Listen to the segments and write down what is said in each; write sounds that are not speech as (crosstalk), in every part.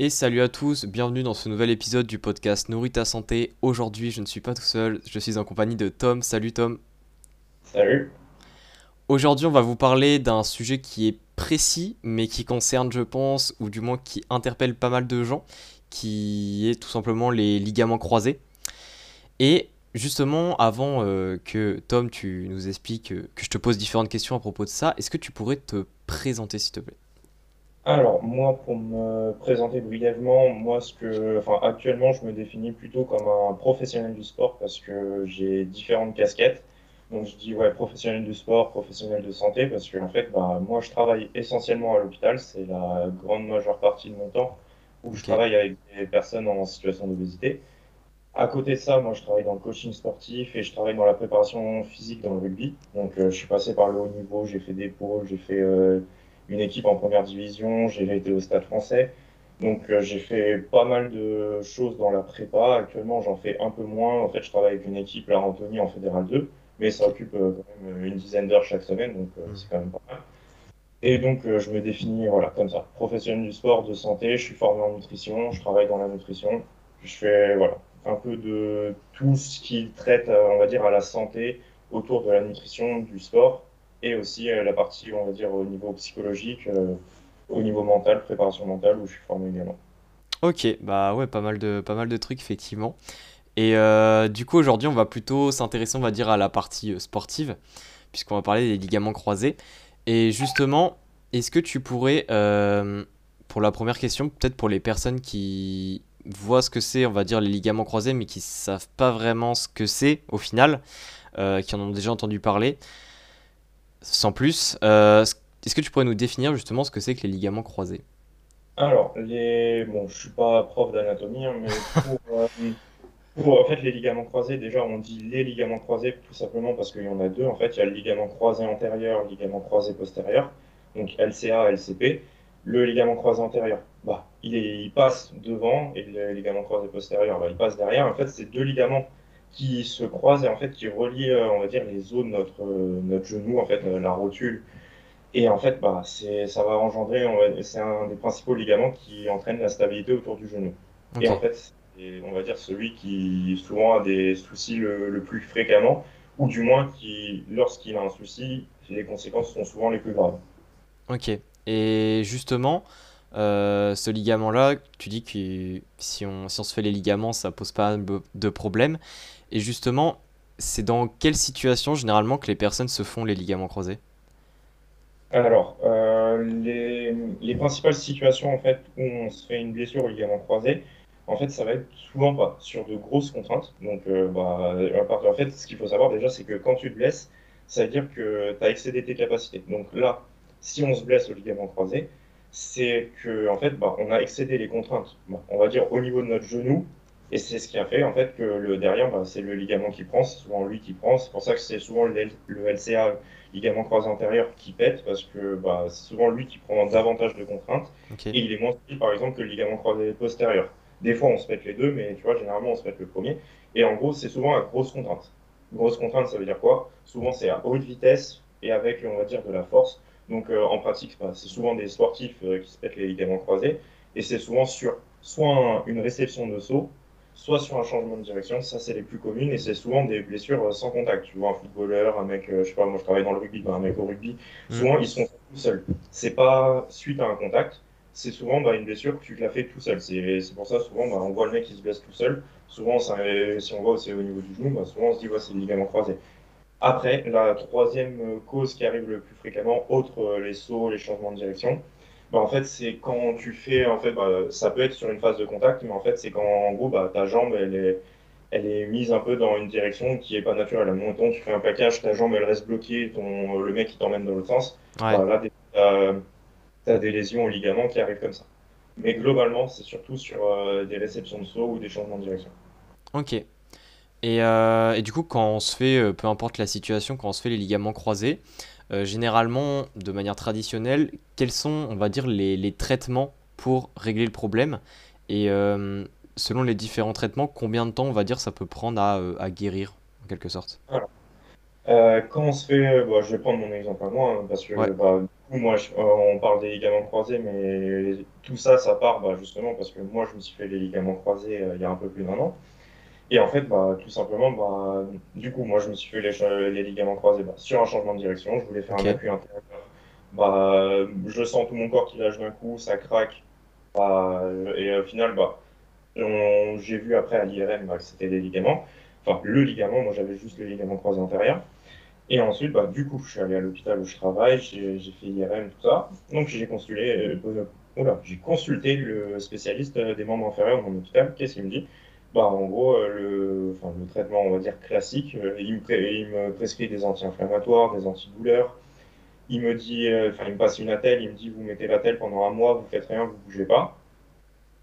Et salut à tous, bienvenue dans ce nouvel épisode du podcast Nourris ta santé. Aujourd'hui, je ne suis pas tout seul, je suis en compagnie de Tom. Salut Tom. Salut. Aujourd'hui, on va vous parler d'un sujet qui est précis, mais qui concerne, je pense, ou du moins qui interpelle pas mal de gens, qui est tout simplement les ligaments croisés. Et justement, avant euh, que Tom, tu nous expliques, euh, que je te pose différentes questions à propos de ça, est-ce que tu pourrais te présenter, s'il te plaît? Alors, moi, pour me présenter brièvement, moi, ce que, enfin, actuellement, je me définis plutôt comme un professionnel du sport parce que j'ai différentes casquettes. Donc, je dis, ouais, professionnel du sport, professionnel de santé parce que, en fait, bah, moi, je travaille essentiellement à l'hôpital. C'est la grande majeure partie de mon temps où je travaille avec des personnes en situation d'obésité. À côté de ça, moi, je travaille dans le coaching sportif et je travaille dans la préparation physique dans le rugby. Donc, euh, je suis passé par le haut niveau, j'ai fait des pôles, j'ai fait euh, une équipe en première division, j'ai été au Stade français. Donc, euh, j'ai fait pas mal de choses dans la prépa. Actuellement, j'en fais un peu moins. En fait, je travaille avec une équipe, là, Anthony, en Fédéral 2, mais ça occupe euh, quand même une dizaine d'heures chaque semaine, donc euh, c'est quand même pas mal. Et donc, euh, je me définis, voilà, comme ça. Professionnel du sport, de santé, je suis formé en nutrition, je travaille dans la nutrition. Je fais, voilà, un peu de tout ce qui traite, euh, on va dire, à la santé autour de la nutrition, du sport, et aussi euh, la partie, on va dire, au niveau psychologique, euh, au niveau mental, préparation mentale, où je suis formé également. Ok, bah ouais, pas mal de, pas mal de trucs, effectivement. Et euh, du coup, aujourd'hui, on va plutôt s'intéresser, on va dire, à la partie sportive, puisqu'on va parler des ligaments croisés. Et justement, est-ce que tu pourrais, pour la première question, peut-être pour les personnes qui voient ce que c'est, on va dire, les ligaments croisés, mais qui savent pas vraiment ce que c'est au final, qui en ont déjà entendu parler, sans plus, euh, est-ce que tu pourrais nous définir justement ce que c'est que les ligaments croisés? Alors, les... bon, je suis pas prof d'anatomie, hein, mais pour, euh, pour, en fait, les ligaments croisés, déjà, on dit les ligaments croisés tout simplement parce qu'il y en a deux. En fait, il y a le ligament croisé antérieur, le ligament croisé postérieur, donc LCA, LCP. Le ligament croisé antérieur, bah, il il passe devant et le ligament croisé postérieur, bah, il passe derrière. En fait, c'est deux ligaments qui se croisent et en fait qui relient, euh, on va dire, les os de notre, euh, notre genou, en fait, euh, la rotule. Et en fait, bah, c'est, ça va engendrer, c'est un des principaux ligaments qui entraîne la stabilité autour du genou. Et en fait, c'est, on va dire, celui qui souvent a des soucis le, le plus fréquemment, ou du moins qui, lorsqu'il a un souci, les conséquences sont souvent les plus graves. Ok. Et justement, euh, ce ligament-là, tu dis que si on, si on se fait les ligaments, ça pose pas de problème. Et justement, c'est dans quelle situation généralement que les personnes se font les ligaments croisés? Alors, euh, les, les principales situations en fait où on se fait une blessure au ligament croisé, en fait, ça va être souvent pas sur de grosses contraintes. Donc, euh, bah, en fait, ce qu'il faut savoir déjà, c'est que quand tu te blesses, ça veut dire que tu as excédé tes capacités. Donc là, si on se blesse au ligament croisé, c'est que en fait, bah, on a excédé les contraintes. Bon, on va dire au niveau de notre genou, et c'est ce qui a fait en fait que le derrière, bah, c'est le ligament qui prend, c'est souvent lui qui prend. C'est pour ça que c'est souvent le, L- le LCA, ligament croisé antérieur, qui pète parce que bah, c'est souvent lui qui prend davantage de contraintes et il est moins solide par exemple que le ligament croisé postérieur. Des fois, on se pète les deux, mais tu vois, généralement, on se pète le premier. Et en gros, c'est souvent à grosse contrainte. Grosse contrainte, ça veut dire quoi? Souvent, c'est à haute vitesse et avec, on va dire, de la force. Donc, euh, en pratique, bah, c'est souvent des sportifs euh, qui se pètent les ligaments croisés. Et c'est souvent sur soit un- une réception de saut, soit sur un changement de direction. Ça, c'est les plus communes. Et c'est souvent des blessures euh, sans contact. Tu vois, un footballeur, un mec, euh, je sais pas, moi, je travaille dans le rugby, bah, un mec au rugby. Mm. Souvent, ils sont tout seuls. C'est pas suite à un contact c'est souvent bah, une blessure que tu te la fais tout seul. C'est c'est pour ça, souvent, bah, on voit le mec qui se blesse tout seul. Souvent, ça, si on voit aussi au niveau du genou, bah, souvent on se dit, ouais, c'est le ligament croisé. Après, la troisième euh, cause qui arrive le plus fréquemment, autre les sauts, les changements de direction, bah, en fait, c'est quand tu fais, en fait, bah, ça peut être sur une phase de contact, mais en fait, c'est quand, en gros, bah, ta jambe, elle est, elle est mise un peu dans une direction qui est pas naturelle. Mettons, tu fais un plaquage, ta jambe, elle reste bloquée, ton, le mec, il t'emmène dans l'autre sens. Ouais. Bah, là, tu as, des lésions au ligament qui arrivent comme ça. Mais globalement, c'est surtout sur euh, des réceptions de saut ou des changements de direction. Ok. Et, euh, et du coup, quand on se fait, euh, peu importe la situation, quand on se fait les ligaments croisés, euh, généralement, de manière traditionnelle, quels sont, on va dire, les, les traitements pour régler le problème? Et euh, selon les différents traitements, combien de temps, on va dire, ça peut prendre à, euh, à guérir, en quelque sorte? Voilà. Euh, quand on se fait, bah, je vais prendre mon exemple à moi, hein, parce que Ouais. bah, coup, moi, je- euh, on parle des ligaments croisés, mais tout ça, ça part bah, justement parce que moi, je me suis fait les ligaments croisés euh, il y a un peu plus d'un an. Et en fait, bah, tout simplement, bah, du coup, moi, je me suis fait les, ligaments croisés bah, sur un changement de direction. Je voulais faire un appui intérieur. Bah, je sens tout mon corps qui lâche d'un coup, ça craque. Bah, et au final, bah, j'ai vu après à l'IRM bah, que c'était des ligaments. Enfin, le ligament, moi, j'avais juste le ligament croisé antérieur. Et ensuite, bah, du coup, je suis allé à l'hôpital où je travaille, j'ai fait IRM, tout ça. Donc, j'ai consulté, euh, j'ai consulté le spécialiste euh, des membres inférieurs de mon hôpital. Qu'est-ce qu'il me dit? Bah, en gros, euh, le, enfin, le traitement, on va dire classique, euh, il me, pré- il me prescrit des anti-inflammatoires, des antidouleurs. Il me dit, euh, enfin, il me passe une attelle, il me dit, vous mettez l'attelle pendant un mois, vous faites rien, vous bougez pas.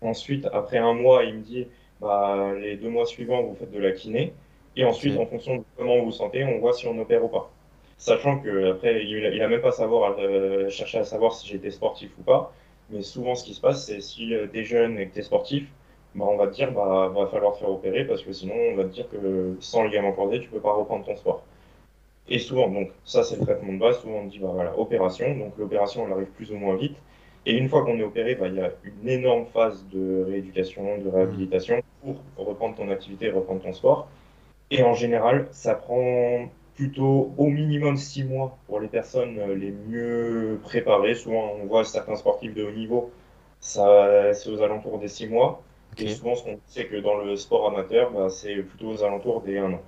Ensuite, après un mois, il me dit, bah, les deux mois suivants, vous faites de la kiné. Et ensuite, en fonction de comment vous vous sentez, on voit si on opère ou pas. Sachant que après, il a, il a même pas savoir, euh, cherché à savoir si j'étais sportif ou pas. Mais souvent, ce qui se passe, c'est si tu es jeune et que tu es sportif, bah, on va te dire, bah, va falloir faire opérer parce que sinon, on va te dire que sans ligament croisé, tu peux pas reprendre ton sport. Et souvent, donc, ça, c'est le traitement de base. Souvent, on dit, bah, voilà, opération. Donc, l'opération, elle arrive plus ou moins vite. Et une fois qu'on est opéré, bah, il y a une énorme phase de rééducation, de réhabilitation pour reprendre ton activité, reprendre ton sport. Et en général, ça prend plutôt au minimum six mois pour les personnes euh, les mieux préparées. Souvent, on voit certains sportifs de haut niveau, ça, c'est aux alentours des six mois. Et souvent, ce qu'on sait que dans le sport amateur, bah, c'est plutôt aux alentours des un an.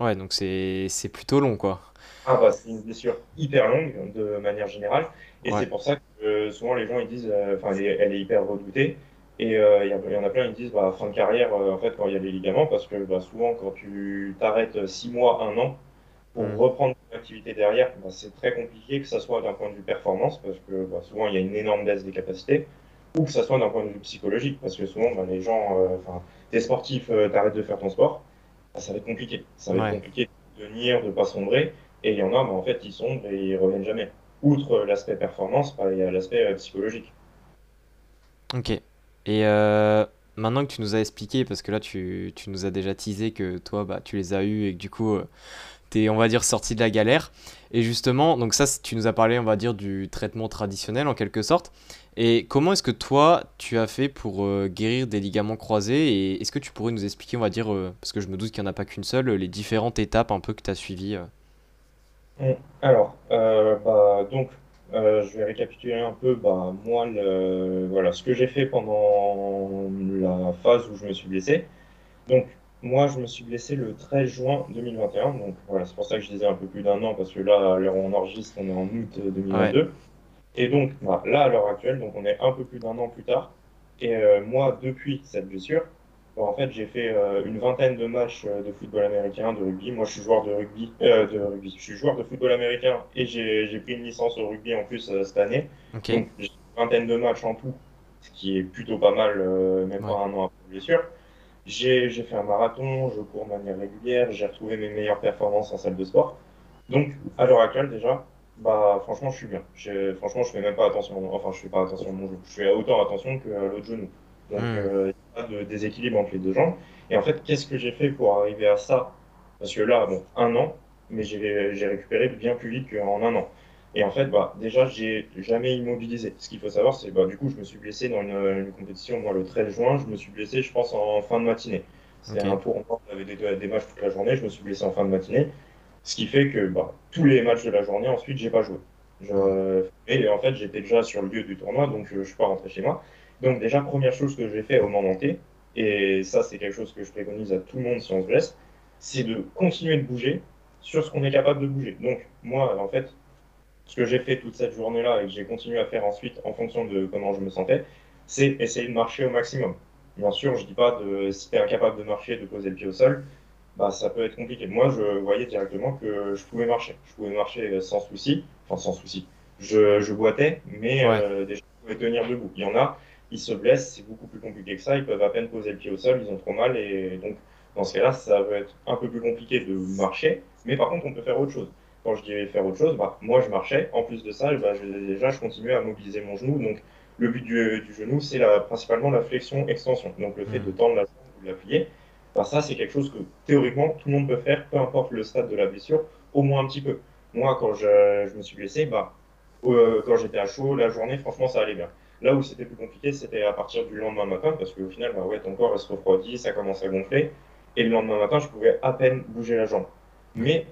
Ouais, donc c'est plutôt long, quoi. Ah bah, c'est une blessure hyper longue de manière générale. Et Ouais. c'est pour ça que euh, souvent les gens ils disent, euh, enfin elle est, elle est hyper redoutée. Et euh, il y, en a plein ils disent bah, fin de carrière en fait quand il y a les ligaments parce que bah, souvent quand tu t'arrêtes six mois, un an pour Hmm. reprendre ton activité derrière, bah, c'est très compliqué que ça soit d'un point de vue performance parce que bah, souvent il y a une énorme baisse des capacités ou que ça soit d'un point de vue psychologique parce que souvent bah, les gens, euh, enfin t'es sportif, euh, t'arrêtes de faire ton sport, bah, ça va être compliqué. Ça va être compliqué de tenir, de pas sombrer. Et il y en a, bah, en fait, ils sombrent et ils reviennent jamais. Outre l'aspect performance, bah, il y a l'aspect euh, psychologique. Ok. Et euh, maintenant que tu nous as expliqué, parce que là tu, tu nous as déjà teasé que toi bah tu les as eus et que du coup euh, t'es on va dire sorti de la galère. Et justement, donc ça tu nous as parlé on va dire du traitement traditionnel en quelque sorte. Et comment est-ce que toi tu as fait pour euh, guérir des ligaments croisés et est-ce que tu pourrais nous expliquer on va dire euh, parce que je me doute qu'il n'y en a pas qu'une seule, les différentes étapes un peu que tu as suivies euh. Alors, bah, donc, je vais récapituler un peu, bah, moi, le, voilà, ce que j'ai fait pendant la phase où je me suis blessé. Donc, moi, je me suis blessé le 13 juin 2021. Donc, voilà, c'est pour ça que je disais un peu plus d'un an, parce que là, à l'heure où on enregistre, on est en août Ouais. 2022. Et donc, bah, là, à l'heure actuelle, donc on est un peu plus d'un an plus tard. Et euh, moi, depuis cette blessure, bah, en fait, j'ai fait euh, une vingtaine de matchs euh, de football américain, de rugby. Moi, je suis joueur de rugby, euh, de rugby. Je suis joueur de football américain et j'ai pris une licence au rugby en plus cette année. Ok. Donc, j'ai une vingtaine de matchs en tout, ce qui est plutôt pas mal, même pas Ouais. un an après la blessure. J'ai fait un marathon, je cours de manière régulière, j'ai retrouvé mes meilleures performances en salle de sport. Donc, à l'heure actuelle, déjà, bah, franchement, je suis bien. Franchement, je fais même pas attention, enfin, je fais pas attention à mon genou. Je fais autant attention que à l'autre genou. Donc, Hmm. euh, il n'y a pas de déséquilibre entre les deux jambes. Et en fait, qu'est-ce que j'ai fait pour arriver à ça? Parce que là, bon, un an, mais j'ai récupéré bien plus vite qu'en un an. Et en fait, bah, déjà, j'ai jamais immobilisé. Ce qu'il faut savoir, c'est, bah, du coup, je me suis blessé dans une, une compétition, moi, le 13 juin, je me suis blessé, je pense, en fin de matinée. C'était un Ok. tournoi, on avait des, des matchs toute la journée, je me suis blessé en fin de matinée. Ce qui fait que bah, tous les matchs de la journée, ensuite, j'ai pas joué. Et en fait, j'étais déjà sur le lieu du tournoi, donc je, je suis pas rentré chez moi. Donc déjà, première chose que j'ai fait au moment T, et ça, c'est quelque chose que je préconise à tout le monde si on se blesse, c'est de continuer de bouger sur ce qu'on est capable de bouger. Donc moi, en fait, ce que j'ai fait toute cette journée-là et que j'ai continué à faire ensuite en fonction de comment je me sentais, c'est essayer de marcher au maximum. Bien sûr, je dis pas de si tu es incapable de marcher, de poser le pied au sol, bah ça peut être compliqué. Moi, je voyais directement que je pouvais marcher. Je pouvais marcher sans souci, enfin sans souci. Je, je boitais, mais Ouais. euh, déjà, je pouvais tenir debout. Il y en a, ils se blessent, c'est beaucoup plus compliqué que ça. Ils peuvent à peine poser le pied au sol, ils ont trop mal et donc dans ce cas-là, ça va être un peu plus compliqué de marcher, mais par contre, on peut faire autre chose. Quand je dis faire autre chose, bah, moi je marchais. En plus de ça, bah, je- déjà je continuais à mobiliser mon genou. Donc le but du, du genou, c'est principalement la flexion-extension. Donc le fait Hmm. de tendre la jambe ou de la Bah, ça, c'est quelque chose que théoriquement tout le monde peut faire, peu importe le stade de la blessure, au moins un petit peu. Moi, quand je, je me suis blessé, bah, euh, quand j'étais à chaud, la journée, franchement, ça allait bien. Là où c'était plus compliqué, c'était à partir du lendemain matin, parce qu'au final, bah ouais, ton corps il se refroidit, ça commence à gonfler. Et le lendemain matin, je pouvais à peine bouger la jambe. Mais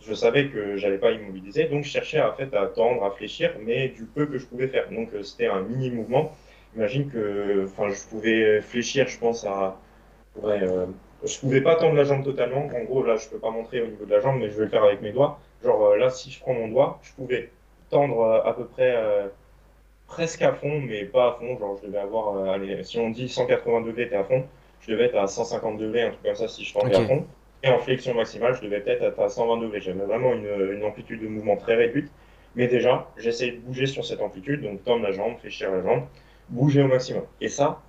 je savais que j'allais pas immobiliser, donc je cherchais à, en fait, à tendre, à fléchir, mais du peu que je pouvais faire. Donc euh, c'était un mini mouvement. Imagine que enfin, je pouvais fléchir, je pense, à. Euh, je pouvais pas tendre la jambe totalement. En gros, là, je peux pas montrer au niveau de la jambe, mais je vais le faire avec mes doigts. Genre euh, là, si je prends mon doigt, je pouvais tendre à peu près presque à fond, mais pas à fond. Genre, je devais avoir, euh, allez, si on dit 180 degrés, t'es à fond, je devais être à 150 degrés, un truc comme ça, si je tendais à fond. Et en flexion maximale, je devais peut-être être à 120 degrés. J'avais vraiment une, une, amplitude de mouvement très réduite. Mais déjà, j'essayais de bouger sur cette amplitude, donc tendre la jambe, fléchir la jambe, bouger au maximum. Et ça,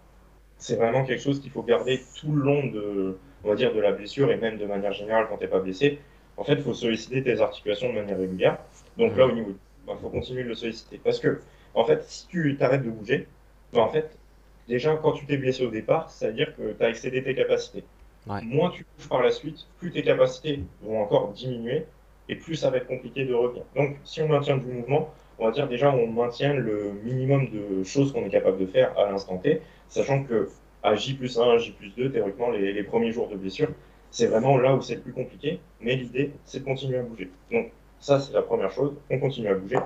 c'est vraiment quelque chose qu'il faut garder tout le long de, on va dire, de la blessure et même de manière générale quand t'es pas blessé. En fait, il faut solliciter tes articulations de manière régulière. Donc là, au niveau, il bah, faut continuer de le solliciter. Parce que en fait, si tu t'arrêtes de bouger, ben, en fait, déjà, quand tu t'es blessé au départ, ça veut dire que tu as excédé tes capacités. Moins tu bouges par la suite, plus tes capacités vont encore diminuer et plus ça va être compliqué de revenir. Donc, si on maintient du mouvement, on va dire déjà on maintient le minimum de choses qu'on est capable de faire à l'instant T, sachant que à J plus 1, J plus 2, théoriquement, les, les premiers jours de blessure, c'est vraiment là où c'est le plus compliqué, mais l'idée, c'est de continuer à bouger. Donc, ça, c'est la première chose. On continue à bouger.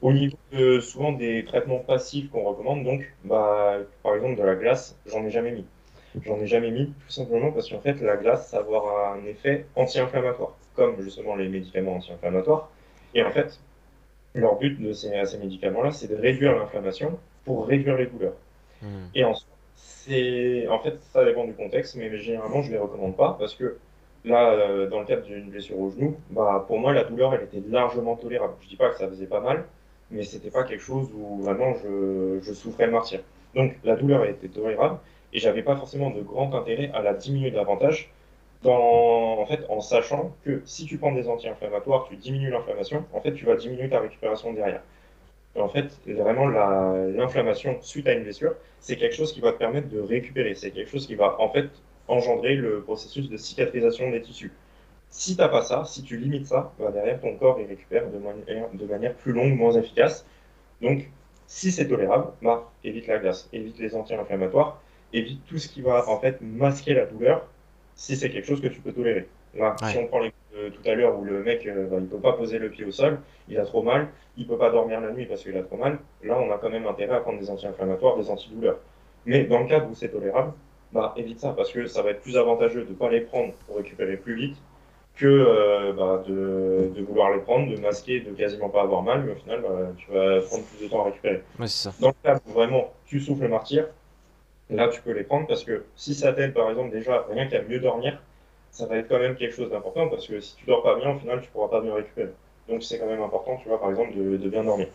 Au niveau de, souvent des traitements passifs qu'on recommande, donc, bah, par exemple, de la glace, j'en ai jamais mis. J'en ai jamais mis, tout simplement parce qu'en fait, la glace, ça va avoir un effet anti-inflammatoire, comme justement les médicaments anti-inflammatoires. Et en fait, leur but de ces, ces médicaments-là, c'est de réduire l'inflammation pour réduire les douleurs. Hmm. Et en, fait, ça dépend du contexte, mais généralement, je ne les recommande pas parce que Là, euh, dans le cadre d'une blessure au genou, bah, pour moi, la douleur, elle était largement tolérable. Je dis pas que ça faisait pas mal, mais c'était pas quelque chose où vraiment je, je souffrais martyr. Donc, la douleur, était tolérable et j'avais pas forcément de grand intérêt à la diminuer davantage en fait, en sachant que si tu prends des anti-inflammatoires, tu diminues l'inflammation, en fait, tu vas diminuer ta récupération derrière. En fait, vraiment, l'inflammation suite à une blessure, c'est quelque chose qui va te permettre de récupérer. C'est quelque chose qui va, en fait, engendrer le processus de cicatrisation des tissus. Si tu n'as pas ça, si tu limites ça, bah, derrière ton corps il récupère de manière, de manière plus longue, moins efficace. Donc, si c'est tolérable, bah, évite la glace, évite les anti-inflammatoires, évite tout ce qui va en fait masquer la douleur si c'est quelque chose que tu peux tolérer. Si on prend les tout à l'heure où le mec euh, bah, il peut pas poser le pied au sol, il a trop mal, il peut pas dormir la nuit parce qu'il a trop mal, là on a quand même intérêt à prendre des anti-inflammatoires, des antidouleurs. Mais dans le cas où c'est tolérable, bah, évite ça parce que ça va être plus avantageux de ne pas les prendre pour récupérer plus vite que euh, bah, de, de, vouloir les prendre, de masquer, de quasiment pas avoir mal, mais au final, bah, tu vas prendre plus de temps à récupérer. ça. Dans le cas où vraiment tu souffles le martyr, là tu peux les prendre parce que si ça t'aide par exemple déjà rien qu'à mieux dormir, ça va être quand même quelque chose d'important parce que si tu dors pas bien, au final tu pourras pas mieux récupérer. Donc c'est quand même important, tu vois, par exemple, de, de bien dormir.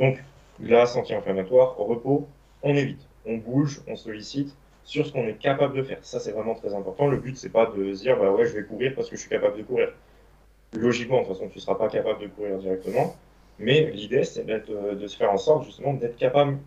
Donc glace anti-inflammatoire, repos, on évite, on bouge, on sollicite sur ce qu'on est capable de faire. Ça, c'est vraiment très important. Le but, c'est pas de se dire, bah ouais, je vais courir parce que je suis capable de courir. Logiquement, de toute façon, tu ne seras pas capable de courir directement. Mais l'idée, c'est euh, de se faire en sorte, justement, d'être capable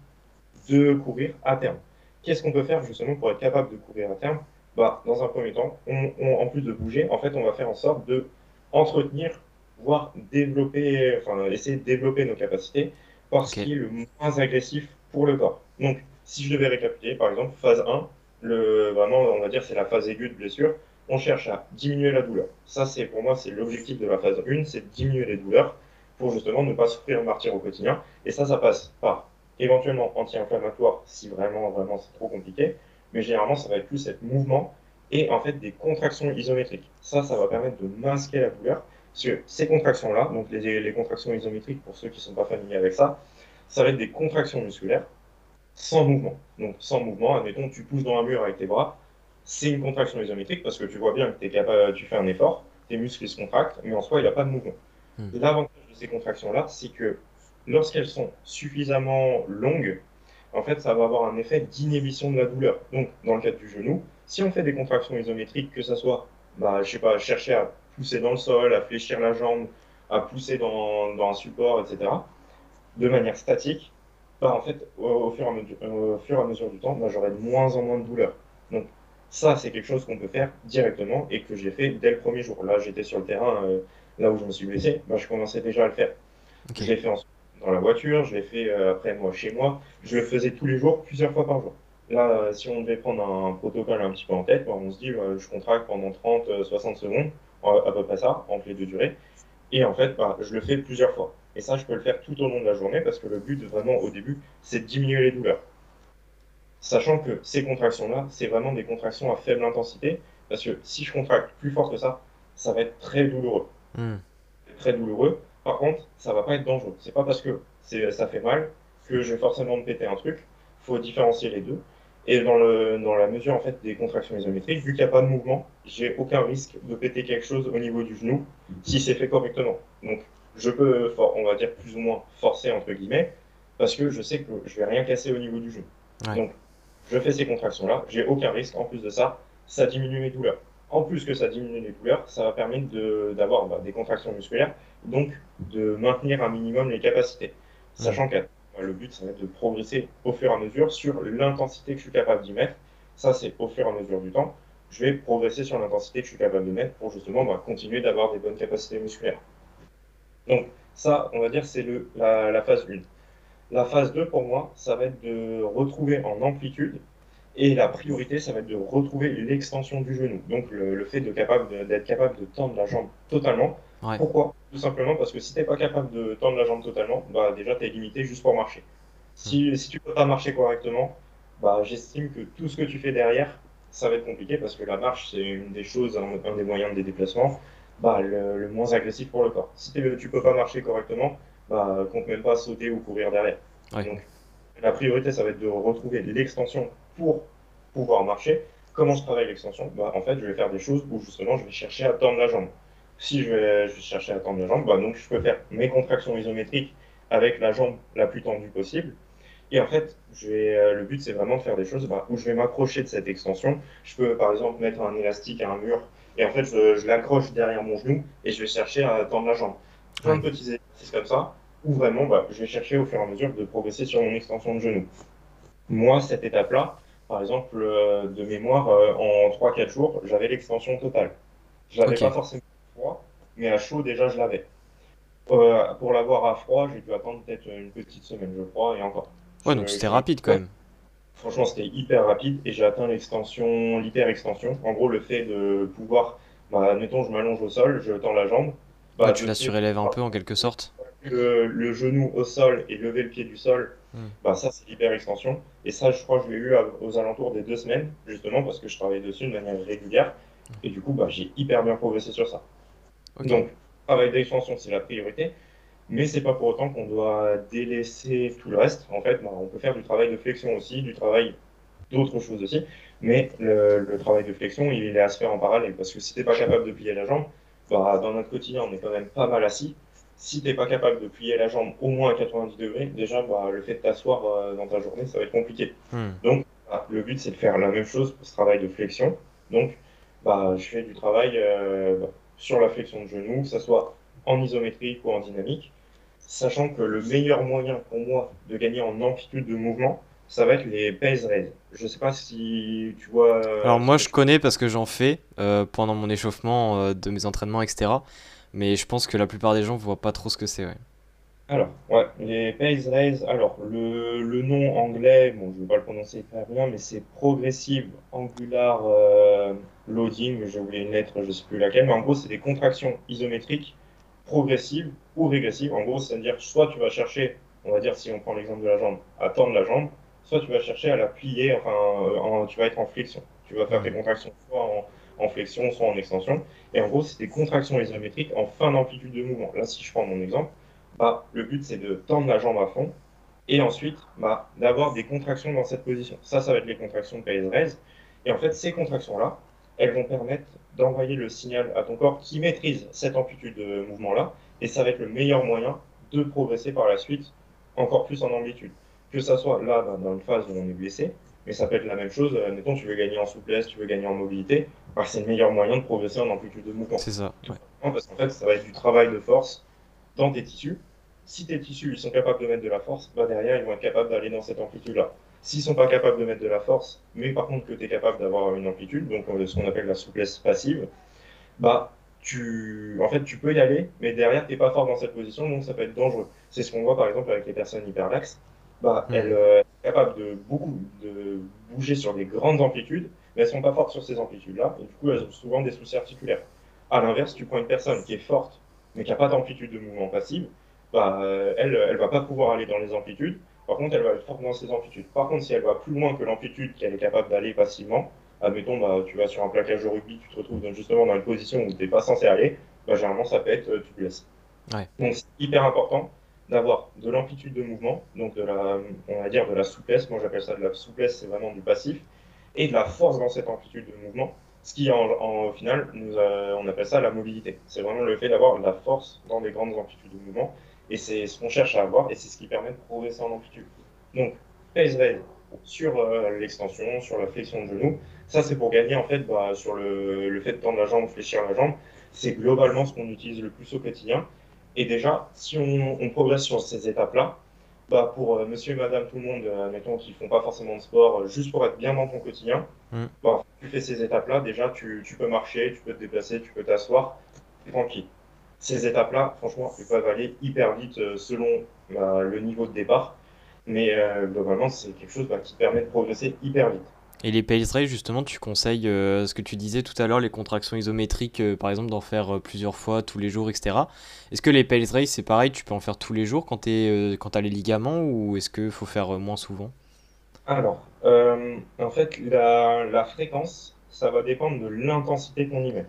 de courir à terme. Qu'est-ce qu'on peut faire, justement, pour être capable de courir à terme? Bah, Dans un premier temps, en plus de bouger, en fait, on va faire en sorte de entretenir, voire développer, enfin, essayer de développer nos capacités par ce qui est le moins agressif pour le corps. Donc, si je devais récapituler, par exemple, phase 1, le, vraiment, on va dire, c'est la phase aiguë de blessure. On cherche à diminuer la douleur. Ça, c'est pour moi, c'est l'objectif de la phase 1, c'est de diminuer les douleurs pour justement ne pas souffrir martyr au quotidien. Et ça, ça passe par éventuellement anti-inflammatoire si vraiment, vraiment c'est trop compliqué. Mais généralement, ça va être plus être mouvement et en fait des contractions isométriques. Ça, ça va permettre de masquer la douleur. Parce que ces contractions-là, donc les, les contractions isométriques, pour ceux qui ne sont pas familiers avec ça, ça va être des contractions musculaires sans mouvement. Donc sans mouvement, admettons, tu pousses dans un mur avec tes bras, c'est une contraction isométrique parce que tu vois bien que es capable, tu fais un effort, tes muscles se contractent, mais en soi, il n'y a pas de mouvement. Hmm. L'avantage de ces contractions-là, c'est que lorsqu'elles sont suffisamment longues, en fait, ça va avoir un effet d'inhibition de la douleur. Donc, dans le cas du genou, si on fait des contractions isométriques, que ce soit, bah, je sais pas, chercher à pousser dans le sol, à fléchir la jambe, à pousser dans, dans un support, etc., de manière statique, bah, en fait, au, fur et à mesure, au fur et à mesure du temps, bah, j'aurai de moins en moins de douleur. Donc, ça, c'est quelque chose qu'on peut faire directement et que j'ai fait dès le premier jour. Là, j'étais sur le terrain, euh, là où je me suis blessé, bah, je commençais déjà à le faire. J'ai fait dans la voiture, je l'ai fait euh, après moi chez moi. Je le faisais tous les jours, plusieurs fois par jour. Là, euh, si on devait prendre un protocole un petit peu en tête, bah, on se dit, euh, je contracte pendant 30, euh, 60 secondes, euh, à peu près ça, entre les deux durées. Et en fait, bah, je le fais plusieurs fois. Et ça, je peux le faire tout au long de la journée parce que le but, vraiment, au début, c'est de diminuer les douleurs. Sachant que ces contractions-là, c'est vraiment des contractions à faible intensité, parce que si je contracte plus fort que ça, ça va être très douloureux. Hmm. Très douloureux. Par contre, ça va pas être dangereux. C'est pas parce que ça fait mal que je vais forcément me péter un truc. Faut différencier les deux. Et dans le, dans la mesure en fait des contractions isométriques, vu qu'il n'y a pas de mouvement, j'ai aucun risque de péter quelque chose au niveau du genou si c'est fait correctement. Donc, je peux, on va dire plus ou moins forcer entre guillemets, parce que je sais que je vais rien casser au niveau du genou. Ouais. Donc, je fais ces contractions-là, j'ai aucun risque. En plus de ça, ça diminue mes douleurs. En plus que ça diminue les douleurs, ça va permettre de, d'avoir bah, des contractions musculaires, donc de maintenir un minimum les capacités. Sachant que le but, ça va être de progresser au fur et à mesure sur l'intensité que je suis capable d'y mettre. Ça, c'est au fur et à mesure du temps. Je vais progresser sur l'intensité que je suis capable de mettre pour justement bah, continuer d'avoir des bonnes capacités musculaires. Donc, ça, on va dire, c'est la, la phase 1. La phase 2, pour moi, ça va être de retrouver en amplitude. Et la priorité, ça va être de retrouver l'extension du genou. Donc, le, le fait de capable d'être capable de tendre la jambe totalement. Ouais. Pourquoi? Tout simplement parce que si tu n'es pas capable de tendre la jambe totalement, bah, déjà, tu es limité juste pour marcher. Si, si tu peux pas marcher correctement, bah, j'estime que tout ce que tu fais derrière, ça va être compliqué parce que la marche, c'est une des choses, un, un des moyens des déplacements, bah, le, le moins agressif pour le corps. Si t'es- tu peux pas marcher correctement, bah, compte même pas sauter ou courir derrière. Ouais. Donc, la priorité, ça va être de retrouver l'extension pour pouvoir marcher. Comment je travaille l'extension? Bah, en fait, je vais faire des choses où justement, je vais chercher à tendre la jambe. Si je vais, je vais chercher à tendre la jambe, bah, donc je peux faire mes contractions isométriques avec la jambe la plus tendue possible. Et en fait, je vais, euh, le but, c'est vraiment de faire des choses bah, où je vais m'accrocher de cette extension. Je peux, par exemple, mettre un élastique à un mur et en fait, je, je l'accroche derrière mon genou et je vais chercher à tendre la jambe. Plein de petits exercices comme ça où vraiment, bah, je vais chercher au fur et à mesure de progresser sur mon extension de genou. Moi, cette étape-là, par exemple, euh, de mémoire, euh, en 3-4 jours, j'avais l'extension totale. Je l'avais Ok. pas forcément mais à chaud, déjà, je l'avais. Euh, pour l'avoir à froid, j'ai dû attendre peut-être une petite semaine, je crois, et encore. Ouais, donc c'était je- rapide quand même. Franchement, c'était hyper rapide et j'ai atteint l'extension, l'hyper-extension. En gros, le fait de pouvoir, bah, admettons, je m'allonge au sol, je tends la jambe. Bah, Ouais, tu la surélèves un peu en quelque sorte. le, le genou au sol et lever le pied du sol, Hmm. bah ça c'est l'hyper-extension. Et ça, je crois que je l'ai eu à- aux alentours des deux semaines, justement parce que je travaille dessus de manière régulière. Et du coup, bah, j'ai hyper bien progressé sur ça. Donc, travail d'extension, c'est la priorité. Mais c'est pas pour autant qu'on doit délaisser tout le reste. En fait, bah, on peut faire du travail de flexion aussi, du travail d'autres choses aussi. Mais le, le travail de flexion, il est à se faire en parallèle. Parce que si t'es pas capable de plier la jambe, bah, dans notre quotidien, on est quand même pas mal assis. Si t'es pas capable de plier la jambe au moins à 90 degrés, déjà, bah, le fait de t'asseoir euh, dans ta journée, ça va être compliqué. Hmm. Ah, le but, c'est de faire la même chose pour ce travail de flexion. Donc, bah, je fais du travail euh, sur la flexion de genou, que ce soit en isométrique ou en dynamique, sachant que le meilleur moyen pour moi de gagner en amplitude de mouvement, ça va être les pèse raise. Je sais pas si tu vois. euh, Alors moi je connais parce que j'en fais euh, pendant mon échauffement euh, de mes entraînements, etc. Mais je pense que la plupart des gens voient pas trop ce que c'est. Ouais. Alors, ouais, les Pace Raise, alors le, le nom anglais, bon, je ne vais pas le prononcer très bien, mais c'est Progressive Angular euh, Loading, j'ai oublié une lettre, je ne sais plus laquelle, mais en gros, c'est des contractions isométriques progressives ou régressives. En gros, c'est-à-dire soit tu vas chercher, on va dire si on prend l'exemple de la jambe, à tendre la jambe, soit tu vas chercher à la plier, enfin, euh, en- tu vas être en flexion. Tu vas faire tes contractions soit en, en flexion, soit en extension. Et en gros, c'est des contractions isométriques en fin d'amplitude de mouvement. Là, si je prends mon exemple, bah, le but c'est de tendre la jambe à fond et ensuite bah, d'avoir des contractions dans cette position. Ça, ça va être les contractions de Pérez Raise. Et en fait, ces contractions-là, elles vont permettre d'envoyer le signal à ton corps qui maîtrise cette amplitude de mouvement-là. Et ça va être le meilleur moyen de progresser par la suite encore plus en amplitude. Que ça soit là, bah, dans une phase où on est blessé, mais ça peut être la même chose. euh, Admettons, tu veux gagner en souplesse, tu veux gagner en mobilité, bah, c'est le meilleur moyen de progresser en amplitude de mouvement. C'est ça. ouais. Parce qu'en fait, ça va être du travail de force dans tes tissus. Si tes tissus ils sont capables de mettre de la force, bah derrière, ils vont être capables d'aller dans cette amplitude-là. S'ils sont pas capables de mettre de la force, mais par contre que tu es capable d'avoir une amplitude, donc euh, ce qu'on appelle la souplesse passive, bah tu, en fait, tu peux y aller, mais derrière, tu n'es pas fort dans cette position, donc ça peut être dangereux. C'est ce qu'on voit par exemple avec les personnes hyperlaxes. Bah, Hmm. elles euh, sont capables de beaucoup de bouger sur des grandes amplitudes, mais elles sont pas fortes sur ces amplitudes-là, et du coup, elles ont souvent des soucis articulaires. À l'inverse, tu prends une personne qui est forte, mais qui n'a pas d'amplitude de mouvement passive, bah, elle, elle va pas pouvoir aller dans les amplitudes. Par contre, elle va être forte dans ses amplitudes. Par contre, si elle va plus loin que l'amplitude qu'elle est capable d'aller passivement, admettons, bah, tu vas sur un plaquage de rugby, tu te retrouves dans- justement dans une position où tu n'es pas censé aller, bah, généralement, ça peut être, euh, tu blesses. Ouais. Donc, c'est hyper important d'avoir de l'amplitude de mouvement, donc de la, on va dire de la souplesse. Moi, j'appelle ça de la souplesse, c'est vraiment du passif, et de la force dans cette amplitude de mouvement. Ce qui, en, en- au final, nous a- on appelle ça la mobilité. C'est vraiment le fait d'avoir de la force dans des grandes amplitudes de mouvement. Et c'est ce qu'on cherche à avoir, et c'est ce qui permet de progresser en amplitude. Donc, pace raise sur euh, l'extension, sur la flexion de genou. Ça, c'est pour gagner, en fait, bah, sur le, le fait de tendre la jambe, fléchir la jambe. C'est globalement ce qu'on utilise le plus au quotidien. Et déjà, si on, on progresse sur ces étapes-là, bah, pour euh, monsieur et madame tout le monde, euh, mettons, qui font pas forcément de sport, euh, juste pour être bien dans ton quotidien, Mm. bah, tu fais ces étapes-là, déjà, tu, tu peux marcher, tu peux te déplacer, tu peux t'asseoir, tranquille. Ces étapes-là, franchement, elles peuvent aller hyper vite euh, selon bah, le niveau de départ, mais euh, globalement, c'est quelque chose bah, qui permet de progresser hyper vite. Et les pace race, justement, tu conseilles euh, ce que tu disais tout à l'heure, les contractions isométriques, euh, par exemple, d'en faire euh, plusieurs fois, tous les jours, etc. Est-ce que les pace race, c'est pareil, tu peux en faire tous les jours quand tu as les ligaments ou est-ce qu'il faut faire moins souvent? Alors, en fait, la, la fréquence, ça va dépendre de l'intensité qu'on y met.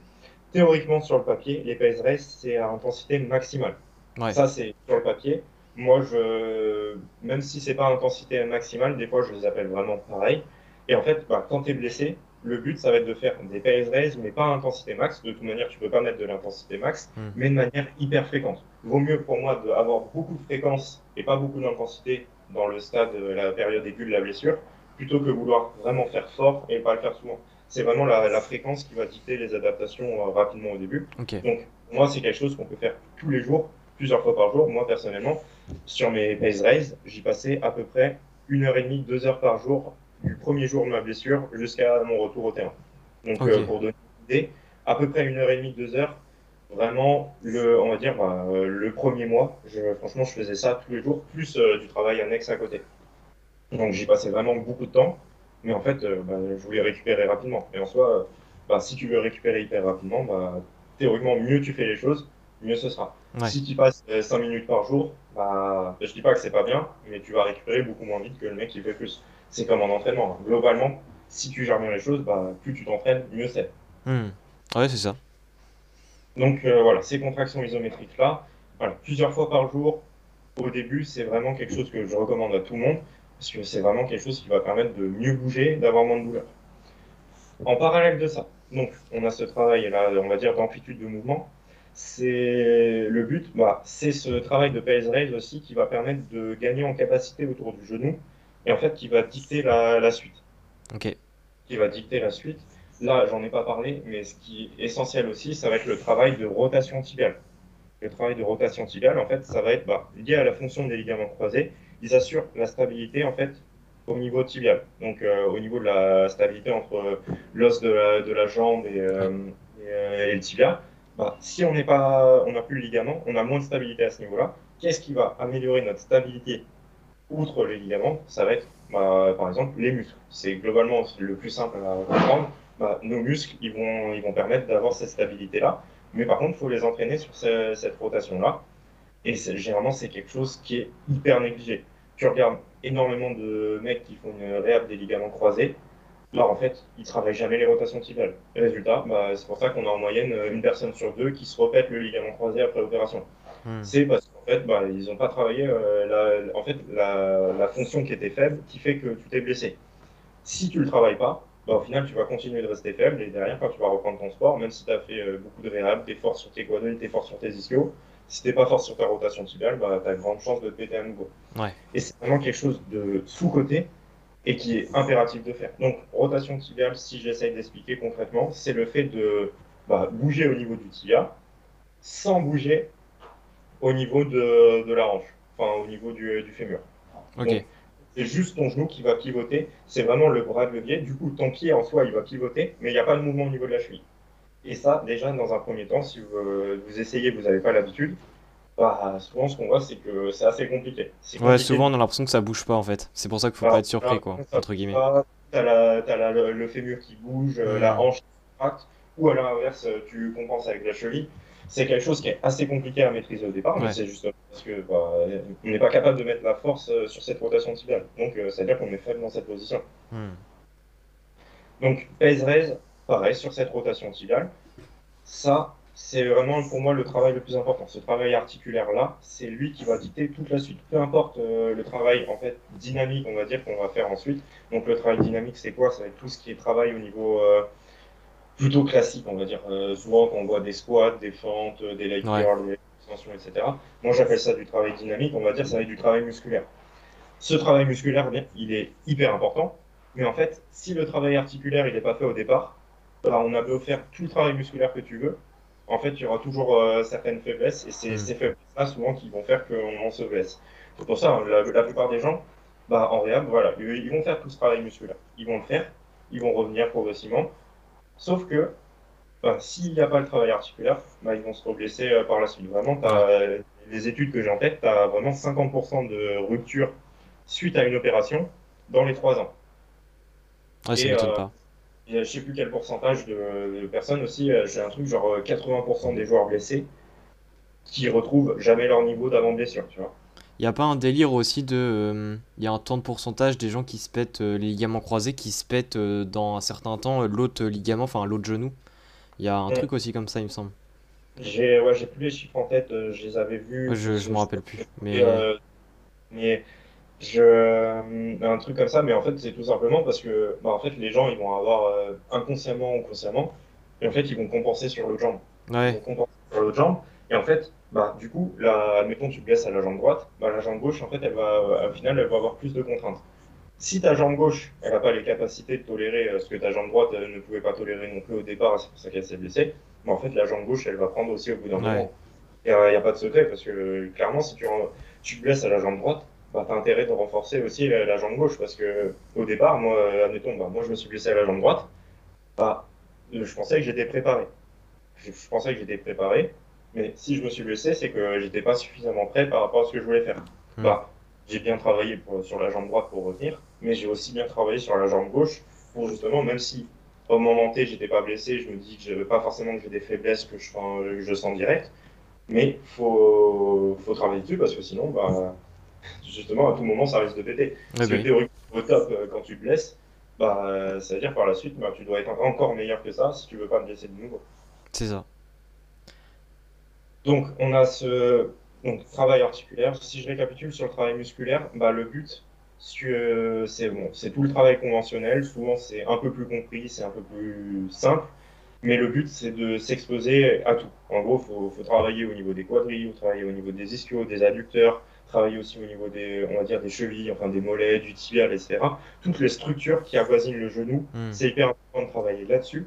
Théoriquement, sur le papier, les pace race, c'est à intensité maximale. Ouais, Ça, c'est sur le papier. Moi, je, même si c'est pas intensité maximale, des fois, je les appelle vraiment pareil. Et en fait, bah, quand tu es blessé, le but, ça va être de faire des pace raise, mais pas à intensité max. De toute manière, tu peux pas mettre de l'intensité max, Hmm. mais de manière hyper fréquente. Vaut mieux pour moi d'avoir beaucoup de fréquence et pas beaucoup d'intensité dans le stade, de la période aiguë de la blessure, plutôt que vouloir vraiment faire fort et pas le faire souvent. C'est vraiment la, la fréquence qui va dicter les adaptations euh, rapidement au début. ok. Donc, moi, c'est quelque chose qu'on peut faire tous les jours, plusieurs fois par jour. Moi, personnellement, sur mes pace raise, j'y passais à peu près une heure et demie, deux heures par jour, du premier jour de ma blessure jusqu'à mon retour au terrain. Donc, euh, pour donner une idée, à peu près une heure et demie, deux heures, vraiment, le, on va dire, bah, euh, le premier mois, je, franchement, je faisais ça tous les jours, plus euh, du travail annexe à côté. Donc, j'y passais vraiment beaucoup de temps, mais en fait, euh, bah, je voulais récupérer rapidement. Et en soi, euh, bah, si tu veux récupérer hyper rapidement, bah, théoriquement, mieux tu fais les choses, mieux ce sera. Ouais. Si tu passes 5 minutes par jour, bah, je dis pas que c'est pas bien, mais tu vas récupérer beaucoup moins vite que le mec qui fait plus. C'est comme en entraînement. Globalement, si tu gères bien les choses, bah, plus tu t'entraînes, mieux c'est. Hmm. Ouais, c'est ça. Donc euh, voilà, ces contractions isométriques-là, voilà, plusieurs fois par jour, au début, c'est vraiment quelque chose que je recommande à tout le monde, parce que c'est vraiment quelque chose qui va permettre de mieux bouger, d'avoir moins de douleur. En parallèle de ça, donc on a ce travail-là, on va dire d'amplitude de mouvement. C'est le but, bah, c'est ce travail de pace raise aussi qui va permettre de gagner en capacité autour du genou et en fait qui va dicter la, la suite. Ok. Qui va dicter la suite. Là, j'en ai pas parlé, mais ce qui est essentiel aussi, ça va être le travail de rotation tibiale. Le travail de rotation tibiale, en fait, ça va être bah, lié à la fonction des ligaments croisés. Ils assurent la stabilité, en fait, au niveau tibial. Donc, euh, au niveau de la stabilité entre l'os de la, jambe et, euh, et, euh, le tibia. Bah, si on n'est pas, on n'a plus le ligament, on a moins de stabilité à ce niveau-là. Qu'est-ce qui va améliorer notre stabilité outre les ligaments? Ça va être, bah, par exemple, les muscles. C'est globalement le plus simple à comprendre. Bah, nos muscles, ils vont, ils vont permettre d'avoir cette stabilité-là. Mais par contre, il faut les entraîner sur ce- cette rotation-là. Et généralement, c'est quelque chose qui est hyper négligé. Tu regardes énormément de mecs qui font une réhab des ligaments croisés. Là, en fait, ils travaillent jamais les rotations tibiales. Résultat, bah, c'est pour ça qu'on a en moyenne euh, une personne sur deux qui se répète le ligament croisé après l'opération. Hmm. C'est parce qu'en fait, bah, ils n'ont pas travaillé euh, la, en fait, la, la fonction qui était faible qui fait que tu t'es blessé. Si tu le travailles pas, bah, au final, tu vas continuer de rester faible et derrière, quand tu vas reprendre ton sport, même si tu as fait euh, beaucoup de réhab, tu es fort sur tes quadriles, tu es fort sur tes ischios, si tu pas fort sur ta rotation tibiale, bah, tu as grande chance de te péter à nouveau. Ouais. Et c'est vraiment quelque chose de sous-côté et qui est impératif de faire. Donc, rotation tibiale, si j'essaye d'expliquer concrètement, c'est le fait de bah, bouger au niveau du tibia sans bouger au niveau de, de la hanche, enfin au niveau du, du fémur. C'est juste ton genou qui va pivoter, c'est vraiment le bras de levier. Du coup, ton pied en soi, il va pivoter, mais il n'y a pas de mouvement au niveau de la cheville. Et ça, déjà, dans un premier temps, si vous, vous essayez, vous n'avez pas l'habitude, bah, souvent, ce qu'on voit, c'est que c'est assez compliqué. Ouais, souvent on a l'impression que ça bouge pas en fait. C'est pour ça qu'il faut pas être surpris, quoi, entre guillemets. pas, T'as la, t'as la- le, le fémur qui bouge, euh, la hanche qui craque, ou à l'inverse, euh, tu compenses avec la cheville. C'est quelque chose qui est assez compliqué à maîtriser au départ, mais c'est justement parce que bah, on n'est pas capable de mettre la force euh, sur cette rotation tibiale. Donc, euh, ça veut dire qu'on est faible dans cette position. Hmm. Donc, pèse raise, pareil, sur cette rotation tibiale. Ça, c'est vraiment pour moi le travail le plus important. Ce travail articulaire-là, c'est lui qui va dicter toute la suite. Peu importe euh, le travail en fait dynamique, on va dire, qu'on va faire ensuite. Donc, le travail dynamique, c'est quoi? Ça va être tout ce qui est travail au niveau euh, plutôt classique, on va dire. Euh, souvent, quand on voit des squats, des fentes, des leg Ouais. des extensions, etc. Moi, j'appelle ça du travail dynamique. On va dire ça va être du travail musculaire. Ce travail musculaire, bien, il est hyper important. Mais en fait, si le travail articulaire il n'est pas fait au départ, bah, on a beau faire tout le travail musculaire que tu veux, en fait, il y aura toujours euh, certaines faiblesses, et c'est Mm. ces faiblesses-là souvent qui vont faire qu'on se blesse. C'est pour ça, hein, la, la plupart des gens, bah, en réhab, voilà, ils, ils vont faire tout ce travail musculaire. Ils vont le faire, ils vont revenir progressivement. Sauf que, bah, s'il n'y a pas le travail articulaire, bah, ils vont se reblesser euh, par la suite. Vraiment, euh, les études que j'ai en tête, tu as vraiment 50% de rupture suite à une opération dans les 3 ans. Ouais, ça Et, m'étonne euh, pas. Et, euh, je sais plus quel pourcentage de, de personnes aussi, euh, j'ai un truc genre euh, 80% des joueurs blessés qui retrouvent jamais leur niveau d'avant blessure, tu vois. Y a pas un délire aussi de. euh, y a un temps de pourcentage des gens qui se pètent euh, les ligaments croisés qui se pètent euh, dans un certain temps euh, l'autre ligament, enfin l'autre genou. Y a un Ouais. truc aussi comme ça, il me semble. J'ai ouais, j'ai plus les chiffres en tête, euh, je les avais vus. Je, je me rappelle plus. Mais Euh, mais je, euh, un truc comme ça, mais en fait, c'est tout simplement parce que bah, en fait, les gens ils vont avoir euh, inconsciemment ou consciemment, et en fait, ils vont compenser sur l'autre jambe. Ils vont compenser sur l'autre jambe, et en fait, bah, du coup, là, admettons, tu blesses à la jambe droite, bah, la jambe gauche, en fait, elle va, au final, elle va avoir plus de contraintes. Si ta jambe gauche, elle n'a pas les capacités de tolérer euh, ce que ta jambe droite euh, ne pouvait pas tolérer non plus au départ, c'est pour ça qu'elle s'est blessée, mais en fait, la jambe gauche, elle va prendre aussi au bout d'un Ouais. moment. Il n'y a, pas de secret, parce que euh, clairement, si tu, tu te blesses à la jambe droite, bah, tu as intérêt de renforcer aussi la, la jambe gauche, parce que au départ, moi, euh, admettons, bah, moi, je me suis blessé à la jambe droite, bah, euh, je pensais que j'étais préparé. Je, je pensais que j'étais préparé, mais si je me suis blessé, c'est que j'étais pas suffisamment prêt par rapport à ce que je voulais faire. Hmm. Bah, j'ai bien travaillé pour- sur la jambe droite pour retenir, mais j'ai aussi bien travaillé sur la jambe gauche pour justement, même si au moment T, j'étais pas blessé, je me dis que j'avais pas forcément que j'ai des faiblesses que je, sens- que je sens direct, mais faut, faut travailler dessus parce que sinon, bah, justement, à tout moment, ça risque de péter. ouais, Parce bah que oui. théoriquement, au top, euh, quand tu te blesses, bah, euh, ça veut dire par la suite, bah, tu dois être encore meilleur que ça si tu veux pas te blesser de nouveau. c'est ça. Donc, on a ce donc, travail articulaire. Si je récapitule sur le travail musculaire, bah, le but, c'est euh, bon, tout le travail conventionnel. Souvent, c'est un peu plus compris, c'est un peu plus simple. Mais le but, c'est de s'exposer à tout. En gros, il faut, faut travailler au niveau des quadrilles, faut travailler au niveau des ischios, des adducteurs, travailler aussi au niveau des, on va dire, des chevilles, enfin des mollets, du tibial, etc. Toutes les structures qui avoisinent le genou, Hmm. c'est hyper important de travailler là-dessus,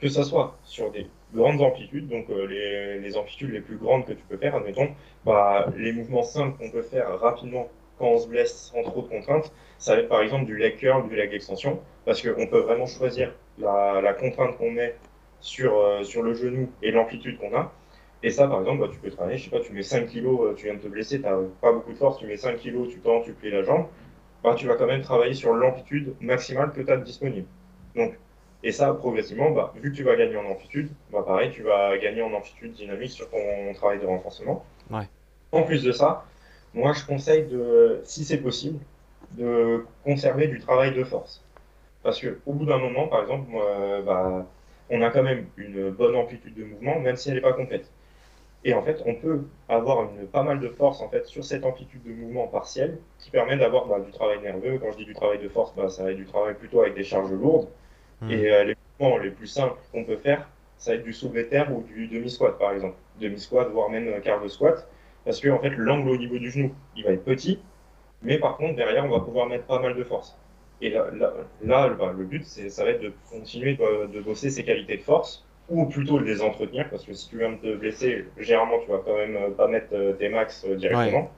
que ça soit sur des grandes amplitudes, donc euh, les, les amplitudes les plus grandes que tu peux faire, admettons, bah, les mouvements simples qu'on peut faire rapidement quand on se blesse sans trop de contraintes, ça va être par exemple du leg curl, du leg extension, parce qu'on peut vraiment choisir la, la contrainte qu'on met sur, euh, sur le genou et l'amplitude qu'on a. Et ça, par exemple, bah, tu peux travailler, je sais pas, tu mets 5 kilos, euh, tu viens de te blesser, tu n'as pas beaucoup de force, tu mets 5 kilos, tu tends, tu plies la jambe, bah, tu vas quand même travailler sur l'amplitude maximale que tu as disponible. Donc, et ça, progressivement, bah, vu que tu vas gagner en amplitude, bah, pareil, tu vas gagner en amplitude dynamique sur ton travail de renforcement. Ouais. En plus de ça, moi, je conseille de, si c'est possible, de conserver du travail de force. Parce que au bout d'un moment, par exemple, moi, bah, on a quand même une bonne amplitude de mouvement, même si elle n'est pas complète. Et en fait, on peut avoir une, pas mal de force en fait sur cette amplitude de mouvement partielle qui permet d'avoir bah, du travail nerveux. Quand je dis du travail de force, bah, ça va être du travail plutôt avec des charges lourdes. Hmm. Et euh, les mouvements les plus simples qu'on peut faire, ça va être du soulevé terre ou du demi-squat par exemple. Demi-squat, voire même euh, quart de squat. Parce que en fait, l'angle au niveau du genou, il va être petit. Mais par contre, derrière, on va pouvoir mettre pas mal de force. Et là, là, là, bah, le but, ça va être de continuer de, de bosser ses qualités de force, ou plutôt les entretenir, parce que si tu viens de te blesser, généralement, tu vas quand même euh, pas mettre euh, tes max euh, directement.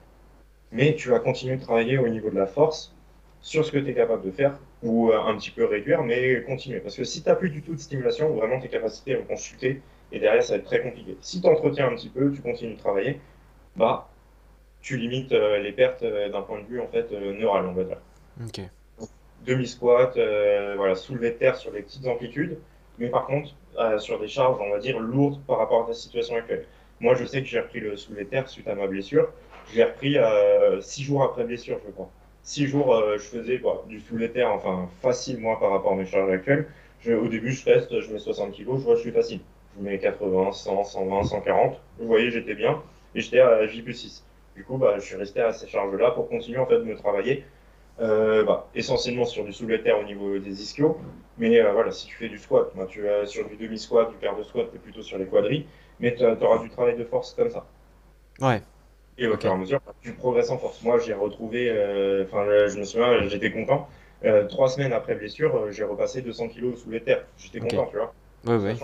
Mais tu vas continuer de travailler au niveau de la force sur ce que tu es capable de faire ou euh, un petit peu réduire, mais continuer. Parce que si tu n'as plus du tout de stimulation, vraiment tes capacités vont chuter et derrière ça va être très compliqué. Si tu entretiens un petit peu, tu continues de travailler, bah tu limites euh, les pertes euh, d'un point de vue en fait neural, on va dire. Ok. Demi-squat, voilà, soulever de terre sur des petites amplitudes, mais par contre sur des charges, on va dire, lourdes par rapport à ta situation actuelle. Moi, je sais que j'ai repris le soulevé suite à ma blessure. Je l'ai repris six jours après blessure, je crois six jours, euh, je faisais bah, du soulevé enfin facile moi par rapport à mes charges actuelles. Au début, je teste, je mets 60 kg, je vois je suis facile. Je mets 80, 100, 120, 140. Vous voyez, j'étais bien et j'étais à J plus 6. Du coup, bah, je suis resté à ces charges-là pour continuer en fait de me travailler. Euh, bah, essentiellement sur du soulevé terre au niveau des ischios. Mais euh, voilà, si tu fais du squat, tu es sur du demi-squat, du quart de squat, tu es plutôt sur les quadris, mais tu auras du travail de force comme ça. Ouais. Et au fur et à mesure, tu progresses en force. Moi, j'ai retrouvé, euh, enfin, je me souviens, j'étais content. Trois semaines après blessure, j'ai repassé 200 kilos sous les terres. J'étais content, tu vois. Ouais, ouais.